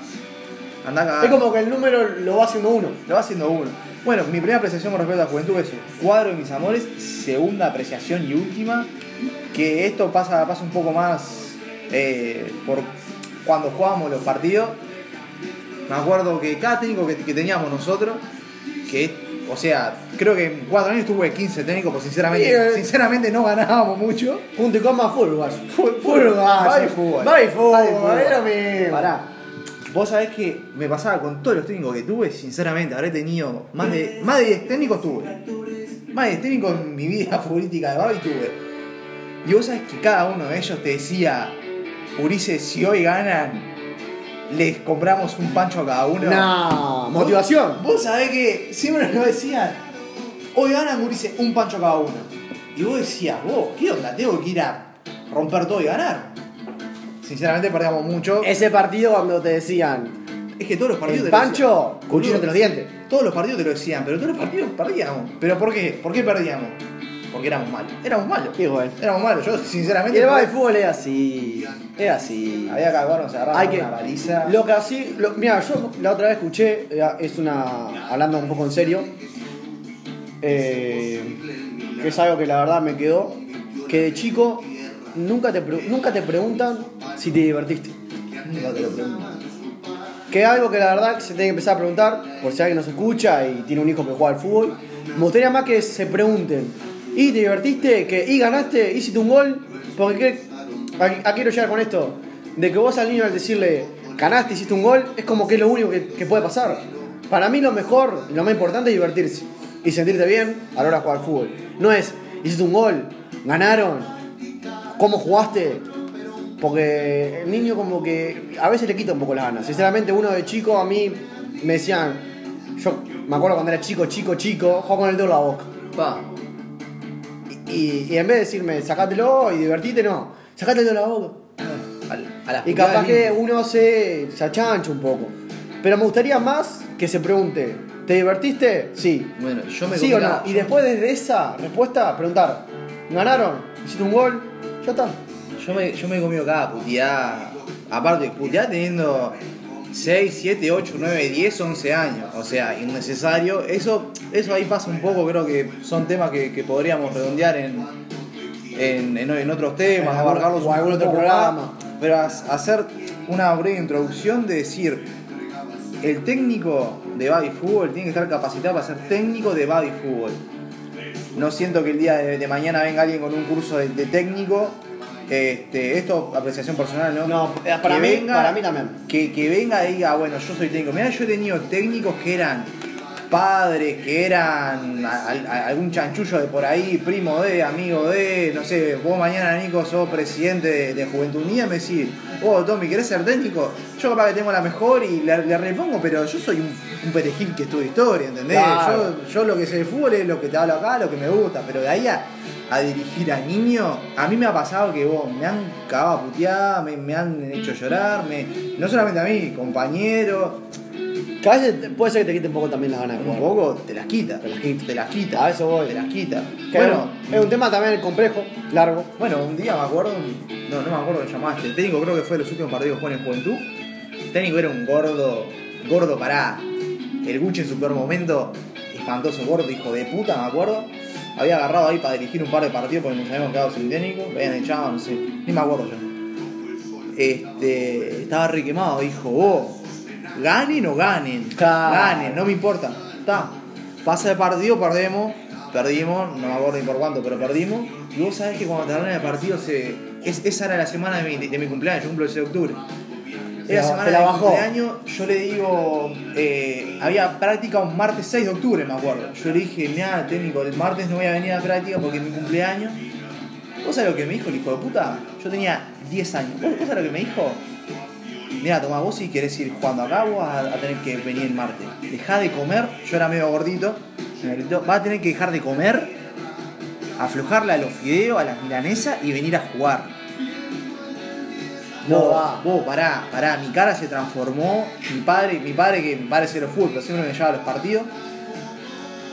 Speaker 1: Anda a cagar.
Speaker 2: Es como que el número lo va haciendo uno.
Speaker 1: Lo va haciendo uno. Bueno, mi primera apreciación con respecto a la juventud es cuadro de mis amores, segunda apreciación y última, que esto pasa, pasa un poco más eh, por cuando jugábamos los partidos. Me acuerdo que cada técnico que, que teníamos nosotros, que o sea, creo que en cuatro años tuve 15 técnicos, pues sinceramente,
Speaker 2: eh.
Speaker 1: sinceramente no ganábamos mucho.
Speaker 2: Punto y coma, fútbol.
Speaker 1: Fútbol, y fútbol.
Speaker 2: Y fútbol. Mismo.
Speaker 1: Pará. Vos sabés que me pasaba con todos los técnicos que tuve, sinceramente, habré tenido más de, más de 10 técnicos tuve. Más de 10 técnicos en mi vida (laughs) futbolística de Babi tuve. Y vos sabés que cada uno de ellos te decía, Ulises, si hoy ganan, les compramos un pancho a cada uno.
Speaker 2: No, motivación.
Speaker 1: Vos, vos sabés que siempre nos decían, hoy ganan, Ulises, un pancho a cada uno. Y vos decías, vos, ¿qué onda? Tengo que ir a romper todo y ganar. Sinceramente perdíamos mucho.
Speaker 2: Ese partido cuando te decían,
Speaker 1: Es que todos los partidos
Speaker 2: el
Speaker 1: te lo
Speaker 2: Pancho, cuchillo entre los dientes.
Speaker 1: Todos los partidos te lo decían, pero todos los partidos perdíamos. ¿Pero por qué? ¿Por qué perdíamos? Porque éramos malos. Éramos malos.
Speaker 2: Bueno.
Speaker 1: Éramos malos. Yo,
Speaker 2: Y
Speaker 1: sinceramente.
Speaker 2: el de fútbol es así. Es así.
Speaker 1: Había que agarrarnos, agarrar
Speaker 2: que.
Speaker 1: una baliza.
Speaker 2: Lo que así. Mira, yo la otra vez escuché, eh, es una. Hablando un poco en serio. eh, que es algo que la verdad me quedó. Que de chico nunca te, nunca te preguntan si te divertiste.
Speaker 1: No te lo pregunto.
Speaker 2: Que es algo que la verdad se tiene que empezar a preguntar, por si alguien nos escucha y tiene un hijo que juega al fútbol. Me gustaría más que se pregunten, ¿y te divertiste? Que, ¿Y ganaste? ¿Hiciste un gol? Porque ¿qué- a, a quiero llegar con esto. De que vos al niño al decirle, ganaste, hiciste un gol, es como que es lo único que, puede pasar. Para mí lo mejor y lo más importante es divertirse y sentirte bien a la hora de jugar fútbol. No es, hiciste un gol, ganaron, ¿cómo jugaste? Porque el niño como que a veces le quita un poco las ganas. Sinceramente uno de chico a mí me decían, yo me acuerdo cuando era chico, chico, chico, juego con el dedo la boca.
Speaker 1: Pa.
Speaker 2: Y, y en vez de decirme, sacátelo y divertite, no, sacate el dedo en la boca.
Speaker 1: A, a
Speaker 2: Y capaz que uno se, se achancha un poco. Pero me gustaría más que se pregunte, ¿te divertiste? Sí.
Speaker 1: Bueno, yo me
Speaker 2: ¿Sí o no? Y después de esa respuesta, preguntar, ¿ganaron? ¿Hiciste un gol? Ya está.
Speaker 1: Yo me, yo me he comido cada puteada. Aparte, puteada teniendo 6, 7, 8, 9, 10, 11 años. O sea, innecesario. Eso, eso ahí pasa un poco, creo que son temas que, que podríamos redondear en, en, en- en otros temas,
Speaker 2: En
Speaker 1: abarcarlos un
Speaker 2: algún otro programa.
Speaker 1: Pero hacer una breve introducción de decir, el técnico de Baby Fútbol tiene que estar capacitado para ser técnico de Baby Fútbol. No siento que el día de, de mañana venga alguien con un curso de, de técnico. Este, esto, apreciación personal, ¿no?
Speaker 2: No, eh, para
Speaker 1: Que
Speaker 2: mí-
Speaker 1: venga-
Speaker 2: para mí también.
Speaker 1: Que, que venga y diga, bueno, yo soy técnico. Mira, yo he tenido técnicos que eran padres, que eran a- a- algún chanchullo de por ahí, primo de, amigo de, no sé, vos mañana, Nico, sos presidente de, de Juventud Unida, me decís, vos, Tommy, ¿querés ser técnico? Yo capaz que tengo la mejor y le, le repongo, pero yo soy un, un perejil que estudia historia, ¿entendés?
Speaker 2: Claro.
Speaker 1: Yo, yo lo que sé de fútbol es lo que te hablo acá, lo que me gusta, pero de ahí a, a dirigir a niños, a mí me ha pasado que vos me han cagado a putear, me, me han hecho llorar, me, no solamente a mí, compañeros,
Speaker 2: Que a veces te- puede ser que te quite un poco también la gana de
Speaker 1: un
Speaker 2: jugar.
Speaker 1: poco te las quita,
Speaker 2: Te las quita.
Speaker 1: te las quita,
Speaker 2: A eso voy.
Speaker 1: te las quita.
Speaker 2: Que
Speaker 1: Bueno,
Speaker 2: es un tema también complejo, largo.
Speaker 1: bueno, un día me acuerdo, no, no me acuerdo que llamaste, el técnico creo que fue de los últimos partidos que jugué en Juventud, el técnico era un gordo, gordo pará, el Gucci en su peor momento, espantoso gordo, hijo de puta, me acuerdo, había agarrado ahí para dirigir un par de partidos porque nos habíamos quedado sin técnico, habían echado, no sé, ni me acuerdo yo. Este, estaba re quemado, dijo, vos, ganen o ganen,
Speaker 2: Claro.
Speaker 1: ganen, no me importa, está, pasa de partido, perdemos, perdimos, no me acuerdo ni por cuánto, pero perdimos. Y vos sabés que cuando termina el partido, se, es, esa era la semana de mi, de mi cumpleaños, yo cumplo el 6 de octubre. Era
Speaker 2: la-
Speaker 1: semana de mi cumpleaños, yo le digo, eh, había práctica un martes 6 de octubre, me acuerdo. Yo le dije, mira, técnico, el martes no voy a venir a práctica porque es mi cumpleaños. ¿Vos sabés lo que me dijo el hijo de puta? Yo tenía 10 años. ¿Vos, vos sabés lo que me dijo? Mira, tomá, vos si querés ir jugando acá, vos vas a, a tener que venir el martes. Dejá de comer, yo era medio gordito, vas a tener que dejar de comer, aflojarle a los fideos, a las milanesas y venir a jugar.
Speaker 2: No
Speaker 1: vos,
Speaker 2: va.
Speaker 1: vos, pará, pará, mi cara se transformó. Mi padre, mi padre que mi padre fútbol, pero siempre me llevaba a los partidos.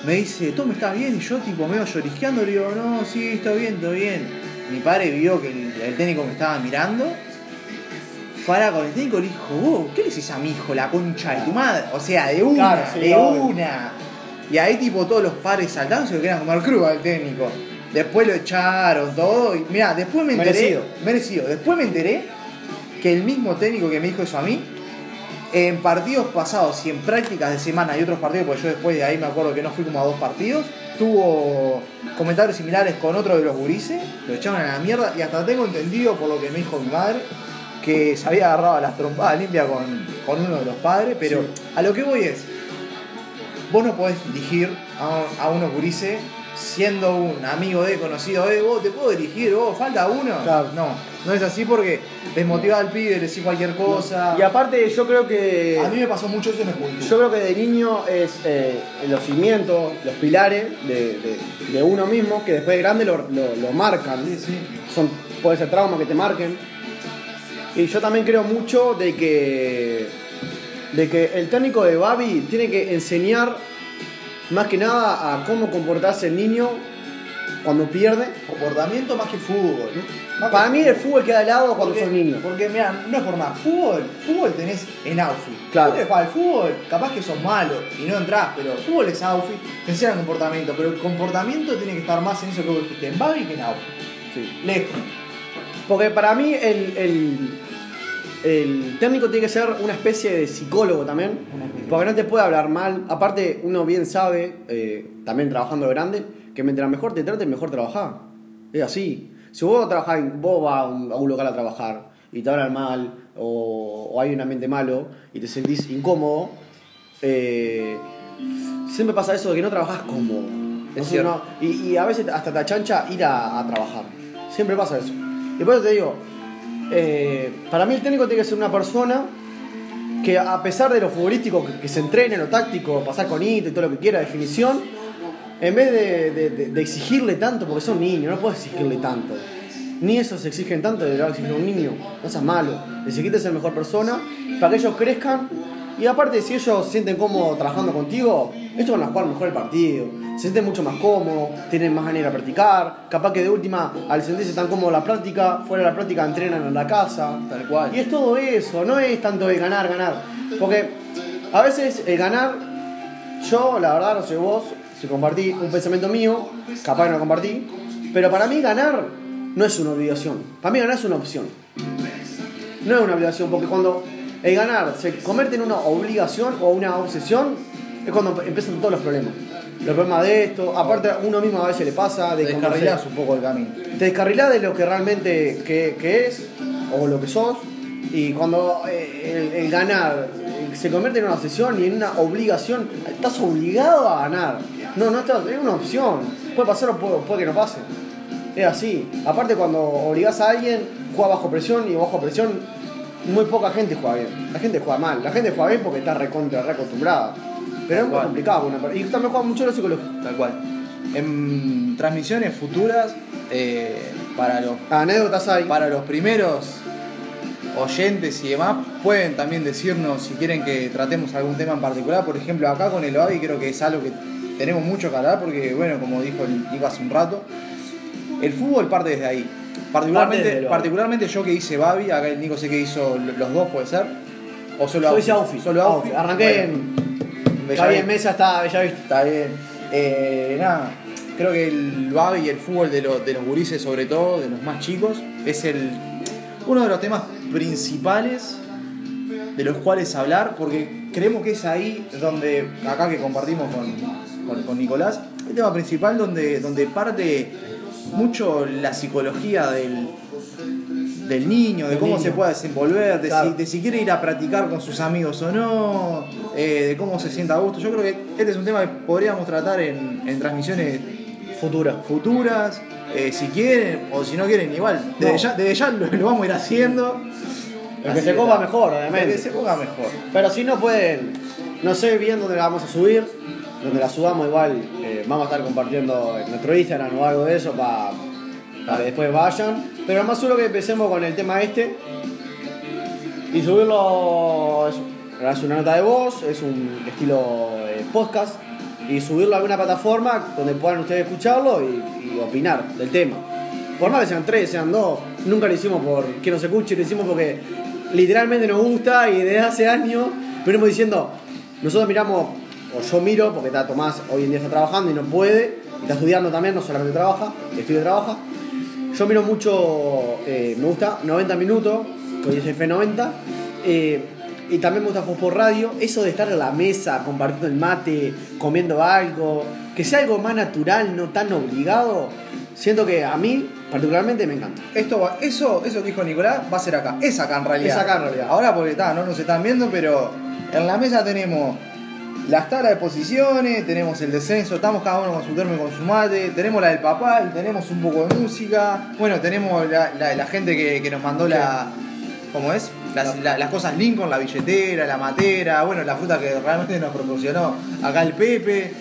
Speaker 1: Me dice, ¿tú me estás bien? Y yo tipo medio llorisqueando, le digo, no, sí, está bien, está bien. Mi padre vio que el, el técnico me estaba mirando. Para con el técnico y le dijo, vos, ¿qué le decís a mi hijo, la concha de tu madre? O sea, de una,
Speaker 2: Claro, sí,
Speaker 1: de
Speaker 2: obvio.
Speaker 1: una. Y ahí tipo todos los padres saltando se lo querían comer crudo al técnico. Después lo echaron todo. Y mira, después me enteré.
Speaker 2: Merecido.
Speaker 1: Merecido. Después me enteré que el mismo técnico que me dijo eso a mí, en partidos pasados y en prácticas de semana y otros partidos, porque yo después de ahí me acuerdo que no fui como a dos partidos, tuvo comentarios similares con otro de los gurises, lo echaron a la mierda y hasta tengo entendido por lo que me dijo mi madre que se había agarrado a las trompadas limpias con, con uno de los padres, pero a lo que voy es, vos no podés dirigir a, a unos gurises siendo un amigo de conocido de vos, te puedo dirigir, vos, falta uno.
Speaker 2: Claro.
Speaker 1: No, no es así porque desmotiva al pibe, le decís cualquier cosa.
Speaker 2: Y aparte, yo creo que.
Speaker 1: A mí me pasó mucho eso en el juventud.
Speaker 2: Yo creo que de niño es eh, los cimientos, los pilares de, de- de uno mismo que después de grande lo, lo- lo marcan.
Speaker 1: Sí, sí.
Speaker 2: Son, puede ser traumas que te marquen. Y yo también creo mucho de que, de que el técnico de Babi tiene que enseñar más que nada a cómo comportarse el niño cuando pierde.
Speaker 1: Comportamiento más que fútbol. Más
Speaker 2: Para
Speaker 1: que
Speaker 2: mí el fútbol queda al lado cuando
Speaker 1: porque,
Speaker 2: sos niño.
Speaker 1: Porque, mira, no es por nada. Fútbol, fútbol tenés en outfit.
Speaker 2: Claro.
Speaker 1: Jugar al fútbol, capaz que sos malo y no entrás, pero fútbol es outfit, te enseñan comportamiento. Pero el comportamiento tiene que estar más en eso que vos dijiste, en Babi que en outfit.
Speaker 2: Sí.
Speaker 1: Lejos.
Speaker 2: Porque para mí el, el, el técnico tiene que ser una especie de psicólogo también. Porque no te puede hablar mal. Aparte, uno bien sabe, eh, también trabajando de grande, que mientras mejor te traten, mejor trabajás. Es así. Si vos trabajás, vos vas a un, a un local a trabajar y te hablan mal, o, o hay un ambiente malo y te sentís incómodo, eh, siempre pasa eso de que no trabajás cómodo.
Speaker 1: Es
Speaker 2: no- y, y a veces hasta te achancha ir a, a trabajar. Siempre pasa eso. Y por eso te digo, eh, para mí el técnico tiene que ser una persona que a pesar de lo futbolístico, que, que se entrene, lo táctico, pasar con hito y todo lo que quiera, definición, en vez de, exigirle tanto, porque son niños, no puedes exigirle tanto. Ni eso se exigen tanto de exigir a un niño, no seas malo. Exigirte ser mejor persona para que ellos crezcan. Y aparte, si ellos sienten cómodos trabajando contigo, ellos van a jugar mejor el partido. Se sienten mucho más cómodos, tienen más manera de practicar. Capaz que de última, al sentirse tan cómodo la práctica, fuera de la práctica entrenan en la casa.
Speaker 1: Tal cual.
Speaker 2: Y es todo eso, no es tanto el ganar, ganar. Porque a veces el ganar, yo la verdad no sé vos, si compartí un pensamiento mío, capaz que no compartí, pero para mí ganar no es una obligación, para mí ganar es una opción. No es una obligación, porque cuando el ganar se convierte en una obligación o una obsesión, es cuando empiezan todos los problemas. Los problemas de esto, aparte a uno mismo a veces le pasa, de
Speaker 1: Te descarrilás un poco el camino.
Speaker 2: te descarrilás de lo que realmente que, que es o lo que sos y cuando eh, el, el ganar eh, se convierte en una obsesión y en una obligación estás obligado a ganar. No no estás, es una opción. Puede pasar o puede, puede que no pase. Es así. Aparte cuando obligás a alguien juega bajo presión y bajo presión muy poca gente juega bien. La gente juega mal. La gente juega bien porque está recontra reacostumbrada pero es muy complicado una y también juega mucho la psicología
Speaker 1: Tal cual. En transmisiones futuras, eh, para los
Speaker 2: anécdotas hay
Speaker 1: Para los primeros oyentes y demás, pueden también decirnos si quieren que tratemos algún tema en particular. Por ejemplo, acá con el Babi creo que es algo que tenemos mucho que hablar porque, bueno, como dijo el Nico hace un rato, el fútbol parte desde ahí.
Speaker 2: Parte desde
Speaker 1: Particularmente, particularmente yo que hice Babi, acá el Nico sé que hizo los dos, puede ser. O solo
Speaker 2: yo hice outfit
Speaker 1: Solo outfit.
Speaker 2: arranqué
Speaker 1: Bueno,
Speaker 2: en
Speaker 1: Bella
Speaker 2: Está bien,
Speaker 1: Vista.
Speaker 2: Mesa está Bellavista.
Speaker 1: Está bien. Eh, nada, creo que el Babi y el fútbol de, los de los gurises, sobre todo, de los más chicos, es el uno de los temas principales de los cuales hablar, porque creemos que es ahí donde, acá que compartimos con, con, con Nicolás, tema principal donde, donde parte mucho la psicología del, del niño, de
Speaker 2: Del
Speaker 1: cómo
Speaker 2: niño.
Speaker 1: se puede desenvolver, de,
Speaker 2: Claro.
Speaker 1: si, de si quiere ir a practicar con sus amigos o no, eh, de cómo se sienta a gusto. Yo creo que este es un tema que podríamos tratar en, en transmisiones
Speaker 2: Futura.
Speaker 1: futuras, eh, si quieren o si no quieren, igual. Desde,
Speaker 2: No.
Speaker 1: ya, desde ya lo, lo vamos a ir haciendo.
Speaker 2: El
Speaker 1: Así
Speaker 2: que se
Speaker 1: está.
Speaker 2: ponga mejor,
Speaker 1: El
Speaker 2: obviamente.
Speaker 1: que se mejor.
Speaker 2: Pero si no pueden, no sé bien dónde la vamos a subir, donde la subamos igual eh, vamos a estar compartiendo en nuestro Instagram o algo de eso para que después vayan. Pero más solo que empecemos con el tema este y subirlo, es una nota de voz, es un estilo eh, podcast y subirlo a alguna plataforma donde puedan ustedes escucharlo y, opinar del tema. Por más que sean tres, sean dos, nunca lo hicimos por que nos escuche, lo hicimos porque literalmente nos gusta y desde hace años venimos diciendo, nosotros miramos, o yo miro, porque está Tomás hoy en día está trabajando y no puede, está estudiando también, no solamente trabaja, estudia y trabaja. Yo miro mucho, eh, me gusta 90 minutos, que hoy es F90, eh, y también me gusta por Radio, eso de estar en la mesa, compartiendo el mate, comiendo algo, que sea algo más natural, no tan obligado, siento que a mí particularmente me encanta.
Speaker 1: Esto va- eso, eso que dijo Nicolás va a ser acá. Es acá en realidad.
Speaker 2: Es acá en realidad.
Speaker 1: Ahora porque está, no nos están viendo, pero en la mesa tenemos las tablas de posiciones, tenemos el descenso, estamos cada uno con su termo y con su mate, tenemos la del papá y tenemos un poco de música. Bueno, tenemos la, la- la gente que, que nos mandó la. ¿Cómo es? Las, la- las cosas Lincoln, la billetera, la matera, bueno, la fruta que realmente nos proporcionó acá el Pepe.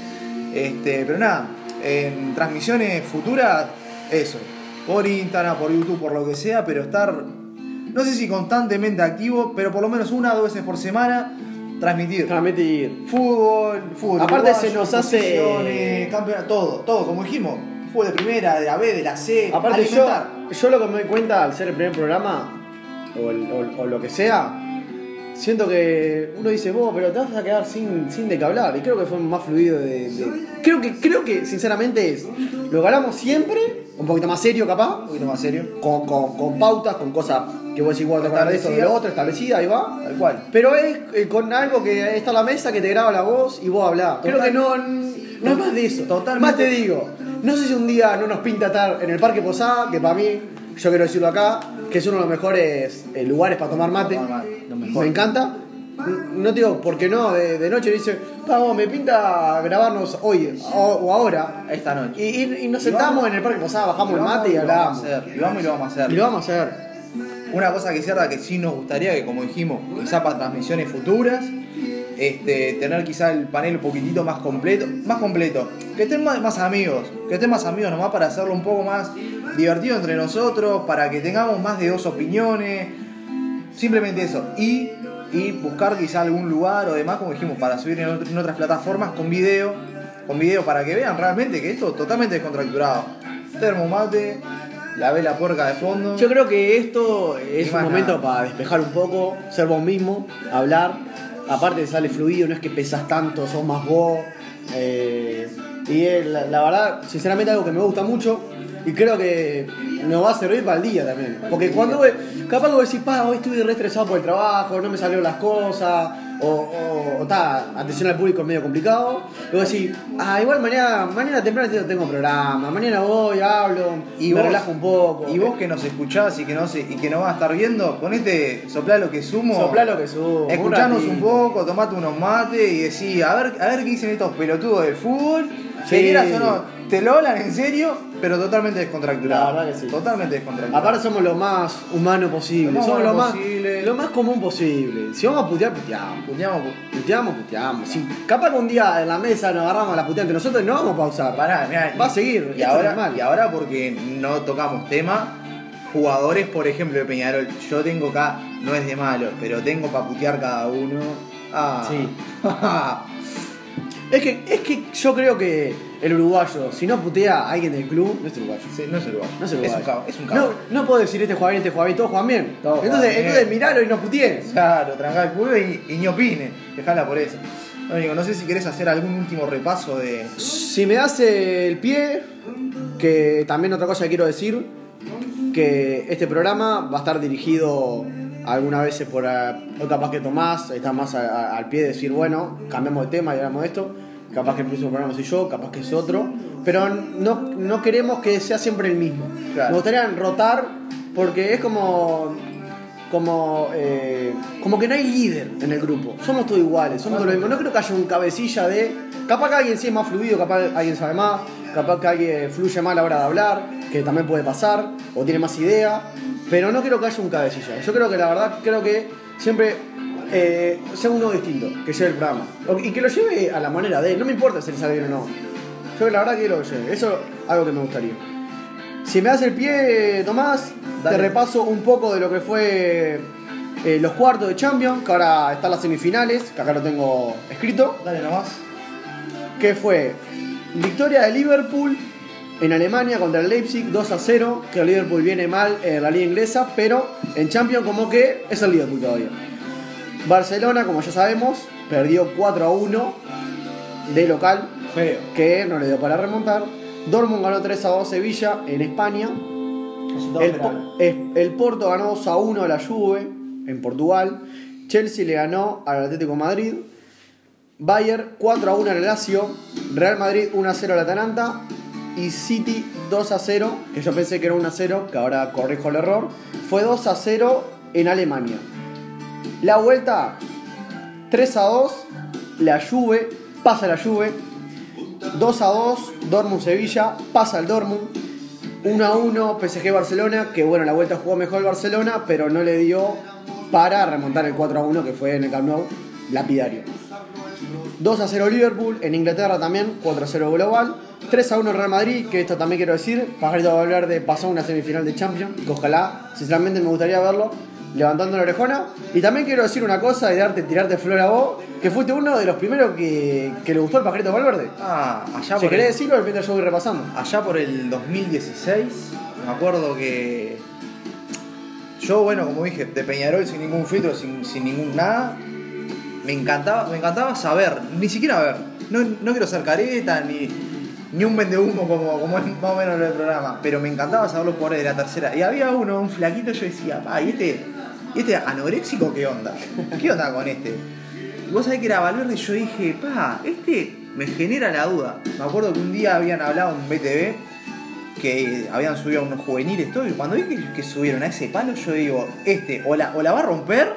Speaker 1: Este, pero nada, en transmisiones futuras, eso. Por Instagram, por YouTube, por lo que sea, pero estar, no sé si constantemente activo, pero por lo menos una o dos veces por semana, transmitir.
Speaker 2: Transmitir.
Speaker 1: Fútbol, fútbol.
Speaker 2: Aparte
Speaker 1: uruguayo,
Speaker 2: se nos hace-
Speaker 1: campeonato, todo, todo, como dijimos. Fútbol de primera, de la B, de la C.
Speaker 2: Aparte yo,
Speaker 1: alimentar.
Speaker 2: yo lo que me doy cuenta al ser el primer programa, o, el- o- o lo que sea, siento que uno dice, vos, pero te vas a quedar sin, sin de qué hablar. Y creo que fue más fluido de, de- Creo que, creo que sinceramente es. Lo que hablamos siempre, un poquito más serio capaz,
Speaker 1: Un poquito más serio.
Speaker 2: con, con- con pautas, con cosas que vos decís, bueno, te de esto, de lo otro, establecida, ahí va.
Speaker 1: Tal cual.
Speaker 2: Pero es eh, con algo que está en la mesa que te graba la voz y vos hablás. Creo
Speaker 1: Total-
Speaker 2: que no, no es más de eso.
Speaker 1: Totalmente.
Speaker 2: Más te digo, no sé si un día no nos pinta estar en el Parque Posada, que para mí, yo quiero decirlo acá, que es uno de los mejores eh, lugares para tomar mate. Me encanta. No te digo, ¿por qué no? De, de noche dice, vamos, me pinta grabarnos hoy o, o ahora.
Speaker 1: Esta noche.
Speaker 2: Y, y- y nos
Speaker 1: Y
Speaker 2: sentamos
Speaker 1: vamos-
Speaker 2: en el Parque Posada, bajamos
Speaker 1: Y
Speaker 2: el mate y
Speaker 1: a
Speaker 2: hablamos.
Speaker 1: Y vamos y lo vamos a hacer.
Speaker 2: Y lo vamos a hacer.
Speaker 1: Una cosa que es cierta que sí nos gustaría, que como dijimos, quizá para transmisiones futuras, este, tener quizá el panel un poquitito más completo, más completo, que estén más, más amigos, que estén más amigos nomás para hacerlo un poco más divertido entre nosotros, para que tengamos más de dos opiniones, simplemente eso, y, y buscar quizá algún lugar o demás, como dijimos, para subir en, otr- en otras plataformas con video, con video para que vean realmente que esto es totalmente descontracturado. Termomate, la vela puerca de fondo.
Speaker 2: Yo creo que esto es un momento
Speaker 1: nada.
Speaker 2: para despejar un poco, ser vos mismo, hablar. Aparte sale fluido, no es que pesas tanto, sos más vos. eh, y es, la, la verdad, sinceramente, algo que me gusta mucho y creo que nos va a servir para el día también. Porque cuando capaz que vos decís, pa, hoy estuve re estresado por el trabajo, no me salieron las cosas, o, o, o ta, atención al público es medio complicado. Vos decís, ah, igual mañana, mañana temprano tengo programa, mañana voy, hablo,
Speaker 1: Y
Speaker 2: me
Speaker 1: vos-
Speaker 2: relajo un poco.
Speaker 1: Y vos que nos escuchás y que no, se- y que nos vas a estar viendo, ponete, soplá lo que sumo.
Speaker 2: Soplá lo que subo.
Speaker 1: Escuchanos un, poco, tomate unos mates y decí, a ver, a ver qué dicen estos pelotudos del fútbol.
Speaker 2: Sí.
Speaker 1: Que quieras o no, te lo hablan en serio, pero totalmente descontracturado.
Speaker 2: La verdad que sí.
Speaker 1: Totalmente descontracturado.
Speaker 2: Aparte somos lo más humano posible.
Speaker 1: Lo más
Speaker 2: somos lo más, lo más común posible. Si vamos a putear, puteamos.
Speaker 1: Puteamos,
Speaker 2: Puteamos, puteamos. Si capaz que un día en la mesa nos agarramos a la puteada entre nosotros, no vamos a pausar.
Speaker 1: Pará, mirá,
Speaker 2: Va a seguir.
Speaker 1: Y ahora,
Speaker 2: normal.
Speaker 1: y ahora porque no tocamos tema, jugadores, por ejemplo, de Peñarol, yo tengo acá, no es de malo, pero tengo para putear cada uno. Ah.
Speaker 2: Sí. (laughs) Es que, es que yo creo que el uruguayo, si no putea a alguien del club, no es uruguayo.
Speaker 1: Sí, no es uruguayo.
Speaker 2: No es
Speaker 1: Es
Speaker 2: uruguayo.
Speaker 1: un cabo. Es un cabo.
Speaker 2: no puedo decir este juega bien, este juega bien, todos juegan bien.
Speaker 1: Todos
Speaker 2: entonces,
Speaker 1: juegan bien.
Speaker 2: entonces miralo y no putees.
Speaker 1: Claro, tranca el culo y, y ni opine. Dejala por eso. No, amigo, no sé si querés hacer algún último repaso de.
Speaker 2: Si me das el pie, que también otra cosa que quiero decir, que este programa va a estar dirigido algunas veces por, eh, o capaz que Tomás está más a- a- al pie de decir, bueno, cambiamos de tema y hablamos de esto, capaz que el próximo programa soy yo, capaz que es otro, pero no, no queremos que sea siempre el mismo.
Speaker 1: Claro.
Speaker 2: Me gustaría rotar porque es como como eh, como que no hay líder en el grupo. Somos todos iguales, somos todos lo mismo. No creo que haya un cabecilla de capaz que alguien sí es más fluido, capaz que alguien sabe más, capaz que alguien fluye más a la hora de hablar, que también puede pasar o tiene más idea, pero no creo que haya un cabecilla. Yo creo que la verdad creo que siempre eh, sea uno distinto que lleve el programa O- y que lo lleve a la manera de él. No me importa si le sale bien o no. Yo la verdad quiero que lo lleve. Eso es algo que me gustaría. Si me das el pie, Tomás,
Speaker 1: Dale.
Speaker 2: te repaso un poco de lo que fue eh, los cuartos de Champions, que ahora están las semifinales, que acá lo tengo escrito,
Speaker 1: Dale nomás.
Speaker 2: que fue victoria de Liverpool en Alemania contra el Leipzig 2 a 0, que el Liverpool viene mal en la liga inglesa, pero en Champions como que es el Liverpool todavía. Barcelona, como ya sabemos, perdió 4 a 1 de local,
Speaker 1: Feo.
Speaker 2: que no le dio para remontar. Dortmund ganó 3 a 2 Sevilla en España. El, Porto ganó 2 a 1 a la Juve en Portugal. Chelsea le ganó al Atlético de Madrid. Bayern 4 a 1 al Lazio. Real Madrid 1 a 0 al Atalanta. Y City 2 a 0, que yo pensé que era 1 a 0, que ahora corrijo el error. Fue 2 a 0 en Alemania. La vuelta 3 a 2. La Juve pasa la Juve. 2 a 2 Dortmund Sevilla pasa el Dortmund. 1 a 1 PSG Barcelona, que bueno, la vuelta jugó mejor el Barcelona, pero no le dio para remontar el 4 a 1 que fue en el Camp Nou, lapidario. 2 a 0 Liverpool, en Inglaterra también, 4 a 0 global. 3 a 1 Real Madrid, que esto también quiero decir, Pajarito va a hablar de pasar una semifinal de Champions, que ojalá, sinceramente me gustaría verlo, levantando la orejona. Y también quiero decir una cosa y darte, tirarte flor a vos, que fuiste uno de los primeros que, que le gustó el Pajarito Valverde.
Speaker 1: Ah, allá
Speaker 2: Si
Speaker 1: por
Speaker 2: querés
Speaker 1: el,
Speaker 2: decirlo, mientras yo voy repasando.
Speaker 1: allá por el 2016, me acuerdo que yo, bueno, como dije, de Peñarol sin ningún filtro, sin, sin ningún nada, me encantaba, me encantaba saber, ni siquiera ver, no, no quiero ser careta ni, ni un vendehumo como, como es más o menos el programa, pero me encantaba saber los jugadores de la tercera. Y había uno, un flaquito, yo decía, pa, ¿y este, ¿y este anoréxico qué onda? ¿Qué onda con este? Y vos sabés que era Valverde y yo dije, pa, este me genera la duda. Me acuerdo que un día habían hablado en BTV que habían subido a unos juveniles todo y cuando vi que, que subieron a ese palo yo digo, este o la, o la va a romper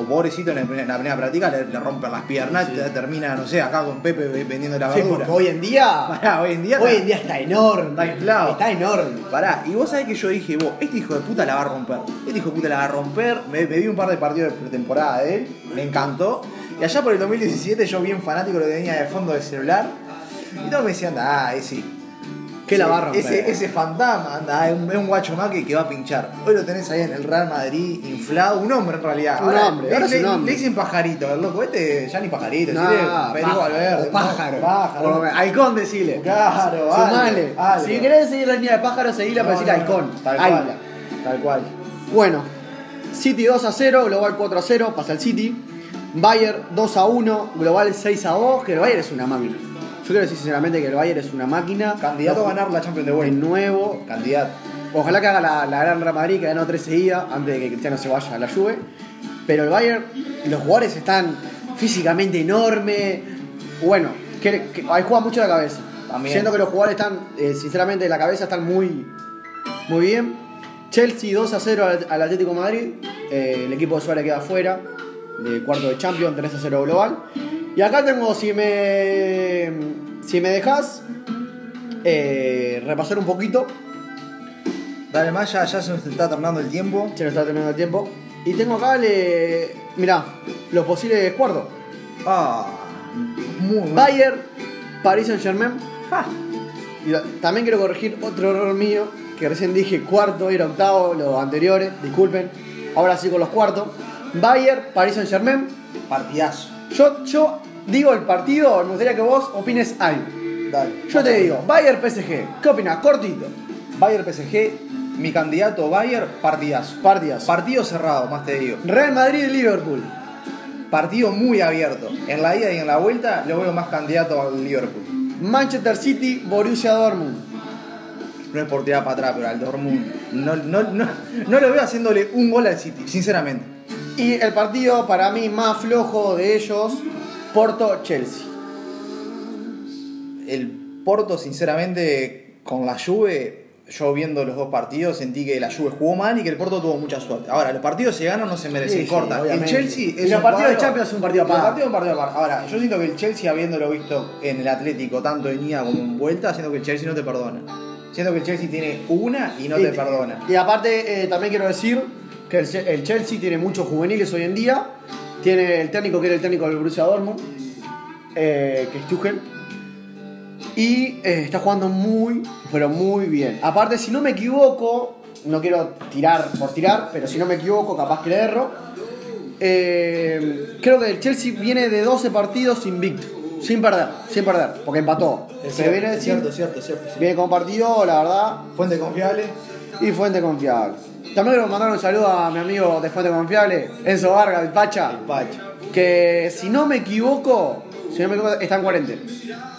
Speaker 1: o pobrecito en, la primera práctica le, le rompen las piernas
Speaker 2: Sí.
Speaker 1: te- termina, no sé, acá con Pepe vendiendo la
Speaker 2: Sí,
Speaker 1: verdura.
Speaker 2: porque hoy en día. (laughs)
Speaker 1: Pará, hoy en día
Speaker 2: Hoy
Speaker 1: está-
Speaker 2: en día está enorme.
Speaker 1: Está inflado.
Speaker 2: Está enorme.
Speaker 1: Pará, y vos sabés que yo dije, vos, este hijo de puta la va a romper. Este hijo de puta la va a romper. Me, me vi un par de partidos de pretemporada de él, me encantó. Y allá por el 2017 yo bien fanático lo tenía de fondo de celular. Y todos me decían, ah, ese.
Speaker 2: ¿Qué la va a romper?
Speaker 1: Ese, ese fantasma, anda, es un, es un guacho más que, que va a pinchar. Hoy lo tenés ahí en el Real Madrid, inflado, un hombre en realidad.
Speaker 2: Un hombre,
Speaker 1: le,
Speaker 2: ahora es un
Speaker 1: le-
Speaker 2: hombre.
Speaker 1: le dicen pajarito, el loco este ya ni pajarito,
Speaker 2: No,
Speaker 1: Federico
Speaker 2: pájaro,
Speaker 1: Valverde.
Speaker 2: o pájaro.
Speaker 1: Pájaro.
Speaker 2: Por lo menos, Halcón decile.
Speaker 1: Claro,
Speaker 2: Sumale.
Speaker 1: algo, algo.
Speaker 2: Si querés seguir la línea de pájaro, seguila para
Speaker 1: No,
Speaker 2: decir
Speaker 1: no,
Speaker 2: halcón.
Speaker 1: Tal cual. Tal cual.
Speaker 2: Bueno, City 2 a 0, Global 4 a 0, pasa el City. Bayern 2 a 1, Global 6 a 2, que el Bayern es una máquina. Yo quiero decir sinceramente que el Bayern es una máquina.
Speaker 1: Candidato a ganar la Champions de
Speaker 2: de
Speaker 1: vuelta.
Speaker 2: nuevo.
Speaker 1: Candidato.
Speaker 2: Ojalá que haga la, la gran Real Madrid que ganó 3 seguidas antes de que Cristiano se vaya a la Juve. Pero el Bayern, los jugadores están físicamente enormes. Bueno, que, que- ahí juega mucho la cabeza.
Speaker 1: También.
Speaker 2: Siento que los jugadores están, eh, sinceramente, la cabeza están muy, muy bien. Chelsea 2 a 0 al, al Atlético de Madrid. Eh, el equipo de Suárez queda fuera de cuarto de Champions, 3 a 0 global. Y acá tengo, si me, si me dejas, eh, repasar un poquito.
Speaker 1: Dale más, ya, ya se nos está terminando el tiempo.
Speaker 2: Se nos está terminando el tiempo. Y tengo acá, le... mirá, los posibles cuartos.
Speaker 1: Ah, muy bueno.
Speaker 2: Bayern, Paris Saint Germain.
Speaker 1: Ah,
Speaker 2: Y la- también quiero corregir otro error mío, que recién dije cuarto, era octavo, los anteriores, disculpen. Ahora sí con los cuartos. Bayern, Paris Saint Germain.
Speaker 1: partidazo.
Speaker 2: Yo, yo digo el partido, me gustaría que vos opines algo.
Speaker 1: Dale.
Speaker 2: Yo te digo, Bayern PSG, ¿qué opinas? Cortito.
Speaker 1: Bayern PSG, mi candidato Bayern, partidazo.
Speaker 2: Partidas.
Speaker 1: Partido cerrado, más te digo.
Speaker 2: Real Madrid, Liverpool.
Speaker 1: Partido muy abierto. En la ida y en la vuelta lo veo más candidato al Liverpool.
Speaker 2: Manchester City, Borussia Dortmund.
Speaker 1: No es por tirar para atrás, pero al Dortmund no, no, no, no lo veo haciéndole un gol al City, sinceramente.
Speaker 2: Y el partido para mí más flojo de ellos, Porto-Chelsea.
Speaker 1: el Porto, sinceramente, con la Juve, yo viendo los dos partidos, sentí que la Juve jugó mal y que el Porto tuvo mucha suerte. Ahora, los partidos se ganan no se merecen
Speaker 2: Sí, sí,
Speaker 1: corta. el. Chelsea
Speaker 2: Y
Speaker 1: es
Speaker 2: los
Speaker 1: un
Speaker 2: partidos de Champions es un partido
Speaker 1: Los
Speaker 2: aparte.
Speaker 1: partidos es un partido aparte. Ahora, yo siento que el Chelsea, habiéndolo visto en el Atlético, tanto en ida como en vuelta, siento que el Chelsea no te perdona. Siento que el Chelsea tiene una y no te perdona.
Speaker 2: Y aparte, eh, también quiero decir que el, Che- el Chelsea tiene muchos juveniles hoy en día. Tiene el técnico que era el técnico del Borussia Dortmund, eh, que es Tuchel. Y eh, está jugando muy, pero muy bien. Aparte, si no me equivoco, no quiero tirar por tirar, pero si no me equivoco, capaz que le erro. eh, creo que el Chelsea viene de 12 partidos invicto. Sin perder, sin perder, porque empató. Pero viene sin-
Speaker 1: cierto, cierto, cierto.
Speaker 2: Viene con partido, la verdad,
Speaker 1: Fuente confiable.
Speaker 2: y fuente confiable. También quiero mandar un saludo a mi amigo de fuente confiable, Enzo Vargas, el Pacha,
Speaker 1: Pacha.
Speaker 2: que si no me equivoco, si no me equivoco, está en cuarentena.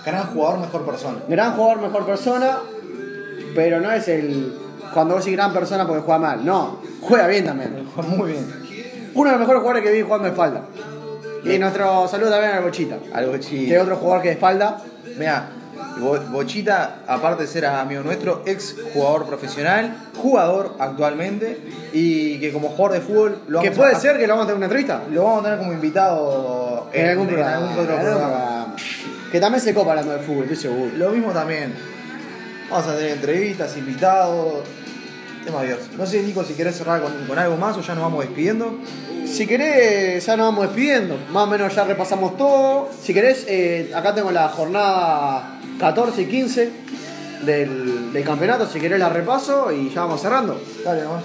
Speaker 1: Gran jugador, mejor persona.
Speaker 2: Gran jugador, mejor persona, pero no es el. Cuando vos decís gran persona porque juega mal, no, juega bien también. (laughs)
Speaker 1: Muy bien.
Speaker 2: Uno de los mejores jugadores que vi jugando de espalda. Y nuestro saludo también al Bochita,
Speaker 1: Algo
Speaker 2: que es
Speaker 1: chido.
Speaker 2: otro jugador que de espalda.
Speaker 1: Mira, Bochita, aparte de ser amigo nuestro, ex jugador profesional, jugador actualmente, y que como jugador de fútbol lo
Speaker 2: Que
Speaker 1: vamos
Speaker 2: puede
Speaker 1: a-
Speaker 2: ser que lo vamos a tener en una entrevista.
Speaker 1: Lo vamos a tener como invitado
Speaker 2: En algún programa.
Speaker 1: otro
Speaker 2: en algún
Speaker 1: programa.
Speaker 2: programa. Que también se copa hablando de fútbol, estoy seguro.
Speaker 1: Lo mismo también. Vamos a tener entrevistas, invitados, diversos. No sé, Nico, si querés cerrar con, con algo más o ya nos vamos despidiendo.
Speaker 2: Si querés, ya nos vamos despidiendo. Más o menos ya repasamos todo. Si querés, eh, acá tengo la jornada 14 y 15 del, del campeonato. Si querés, la repaso y ya vamos cerrando.
Speaker 1: Dale nomás.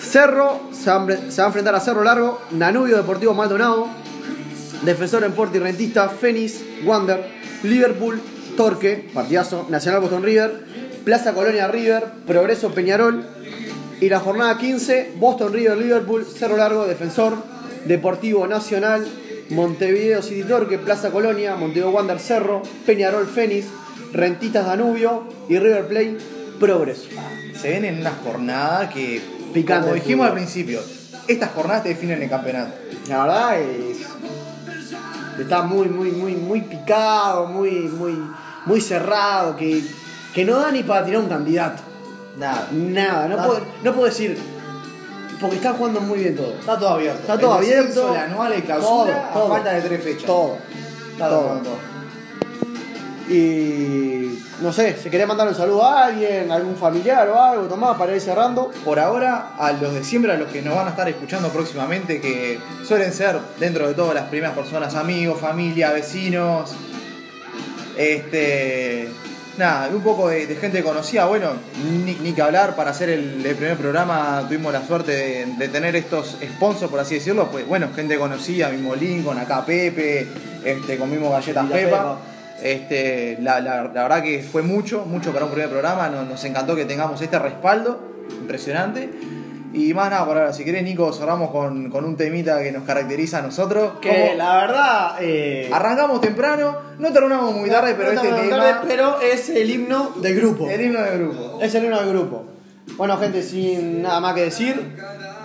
Speaker 2: Cerro se va, a empre- se va a enfrentar a Cerro Largo. Nanubio Deportivo Maldonado. Defensor en Porto y Rentista. Fénix, Wander. Liverpool, Torque. Partidazo. Nacional Boston River. Plaza Colonia River. Progreso Peñarol. Y la jornada 15, Boston River Liverpool, Cerro Largo, Defensor, Deportivo Nacional, Montevideo City Torque, Plaza Colonia, Montevideo Wander Cerro, Peñarol Fénix, Rentistas Danubio y River Plate Progreso.
Speaker 1: Se ven en una jornada que,
Speaker 2: Picante
Speaker 1: como dijimos al principio, estas jornadas te definen el campeonato.
Speaker 2: La verdad es. Está muy, muy, muy, muy picado, muy, muy, muy cerrado, que, que no da ni para tirar un candidato.
Speaker 1: Nada.
Speaker 2: Nada, no,
Speaker 1: Nada.
Speaker 2: puedo, no puedo decir. Porque está jugando muy bien todo.
Speaker 1: Está todo abierto.
Speaker 2: Está todo
Speaker 1: El
Speaker 2: abierto.
Speaker 1: La anual y clausura
Speaker 2: Todo,
Speaker 1: a
Speaker 2: todo.
Speaker 1: falta de tres fechas.
Speaker 2: Todo.
Speaker 1: Está
Speaker 2: todo.
Speaker 1: todo, todo.
Speaker 2: Y no sé, si querés mandar un saludo a alguien, a algún familiar o algo, Tomás, para ir cerrando.
Speaker 1: Por ahora, a los de siempre, a los que nos van a estar escuchando próximamente, que suelen ser dentro de todas las primeras personas, amigos, familia, vecinos, este, nada, un poco de, de gente conocida. Bueno, ni, ni que hablar, para hacer el, el primer programa tuvimos la suerte de, de tener estos sponsors, por así decirlo. Pues bueno, gente conocida, mismo Lincoln, acá Pepe, este, comimos galletas. Pepa. Este, la, la- la verdad que fue mucho, mucho para un primer programa. Nos, nos encantó que tengamos este respaldo impresionante. Y más nada, por ahora, si querés, Nico, cerramos con, con un temita que nos caracteriza a nosotros.
Speaker 2: Que la verdad. eh,
Speaker 1: Arrancamos temprano, no terminamos muy tarde, pero
Speaker 2: no
Speaker 1: este tema.
Speaker 2: tarde, pero es el himno del grupo.
Speaker 1: El himno del grupo.
Speaker 2: Es el himno del grupo. Bueno, gente, sin nada más que decir,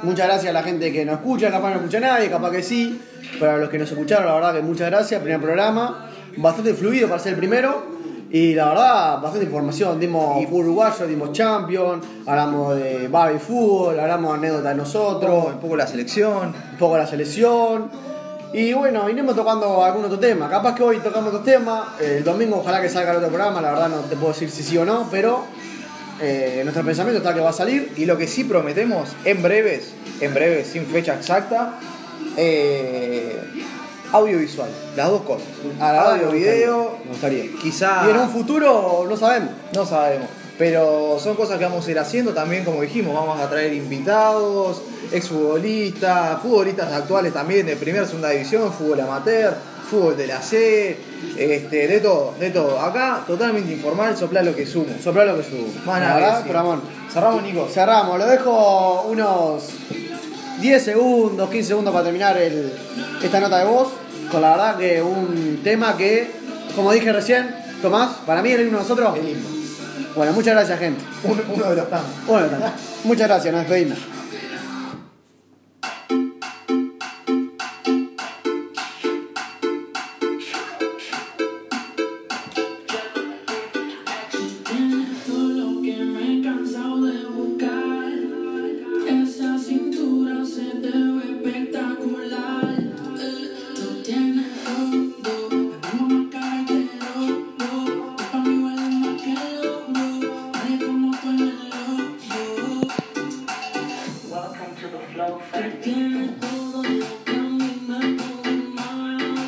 Speaker 2: muchas gracias a la gente que nos escucha, capaz no escucha nadie, capaz que sí, pero a los que nos escucharon, la verdad que muchas gracias, primer programa, bastante fluido para ser el primero, y la verdad, bastante información, dimos fútbol uruguayo, dimos champion, hablamos de baby fútbol, hablamos anécdotas de nosotros,
Speaker 1: un poco la selección.
Speaker 2: un poco la selección. Y bueno, iremos tocando algún otro tema. Capaz que hoy tocamos otro tema. El domingo ojalá que salga el otro programa. La verdad no te puedo decir si sí o no, pero eh, nuestro pensamiento está que va a salir.
Speaker 1: Y lo que sí prometemos, en breves, en breves, sin fecha exacta, eh, audiovisual. Las dos cosas.
Speaker 2: A la verdad
Speaker 1: Audio,
Speaker 2: gustaría,
Speaker 1: video,
Speaker 2: Me gustaría.
Speaker 1: quizá.
Speaker 2: Y en un futuro no sabemos.
Speaker 1: No sabemos. Pero son cosas que vamos a ir haciendo también, como dijimos, vamos a traer invitados, exfutbolistas, futbolistas actuales también de primera, segunda división, fútbol amateur, fútbol de la C, este, de todo, de todo. Acá totalmente informal, sopla lo que sumo.
Speaker 2: Soplar lo que subo.
Speaker 1: Más nada. Cerramos, Nico.
Speaker 2: Cerramos, lo dejo unos 10 segundos, 15 segundos para terminar el- esta nota de voz. Con la verdad que un tema que, como dije recién, Tomás, para mí el himno de nosotros.
Speaker 1: El himno.
Speaker 2: Bueno, muchas gracias, gente.
Speaker 1: Uno, uno de los tantos.
Speaker 2: Muchas gracias, nos despedimos.